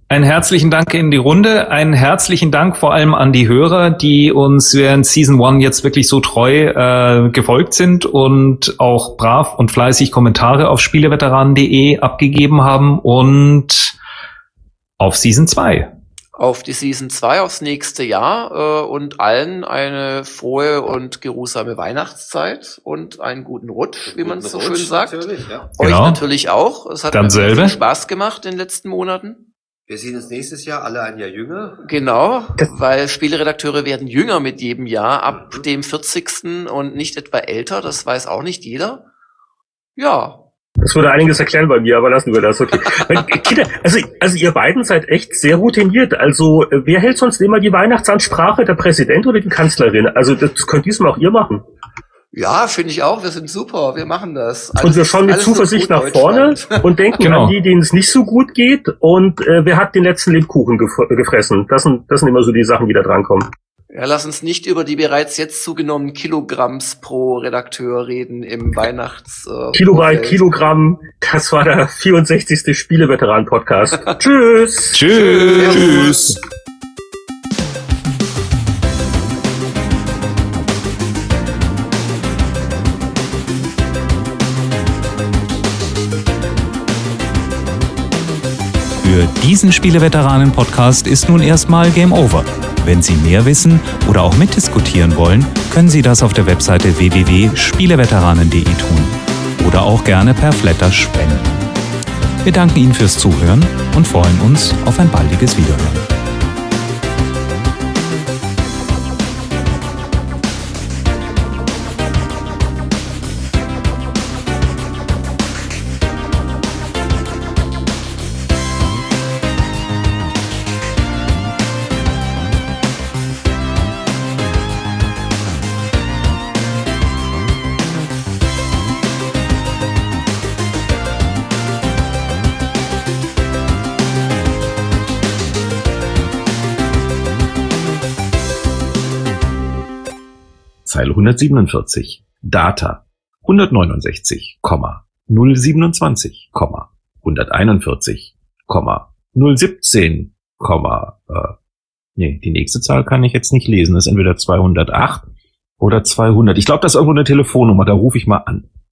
einen herzlichen Dank in die Runde. Einen herzlichen Dank vor allem an die Hörer, die uns während Season One jetzt wirklich so treu äh, gefolgt sind und auch brav und fleißig Kommentare auf spieleveteranen.de abgegeben haben und auf Season 2 auf die Season 2, aufs nächste Jahr äh, und allen eine frohe und geruhsame Weihnachtszeit und einen guten Rutsch, wie man es so Rutsch, schön sagt. Natürlich, ja. Euch genau. natürlich auch. Es hat Dann mir viel Spaß gemacht in den letzten Monaten. Wir sehen uns nächstes Jahr alle ein Jahr jünger. Genau, weil Spieleredakteure werden jünger mit jedem Jahr ab mhm. dem 40. und nicht etwa älter, das weiß auch nicht jeder. Ja, das würde einiges erklären bei mir, aber lassen wir das, okay. Kinder, also, also ihr beiden seid echt sehr routiniert. Also wer hält sonst immer die Weihnachtsansprache, der Präsident oder die Kanzlerin? Also das könnt diesmal auch ihr machen. Ja, finde ich auch. Wir sind super. Wir machen das. Alles, und wir schauen mit Zuversicht nach vorne und [laughs] denken genau. an die, denen es nicht so gut geht. Und äh, wer hat den letzten Lebkuchen gef gefressen? Das sind, das sind immer so die Sachen, die da drankommen. Ja, lass uns nicht über die bereits jetzt zugenommenen Kilogramms pro Redakteur reden im Weihnachts. Äh, Kilobyte, Kilogramm. Das war der 64. Spieleveteran-Podcast. [laughs] Tschüss. Tschüss. Tschüss. Diesen Spieleveteranen-Podcast ist nun erstmal Game Over. Wenn Sie mehr wissen oder auch mitdiskutieren wollen, können Sie das auf der Webseite www.spieleveteranen.de tun oder auch gerne per Flatter spenden. Wir danken Ihnen fürs Zuhören und freuen uns auf ein baldiges Wiederhören. 147, Data 169, 027, 141, 017, äh, nee, die nächste Zahl kann ich jetzt nicht lesen. Das ist entweder 208 oder 200. Ich glaube, das ist irgendwo eine Telefonnummer, da rufe ich mal an.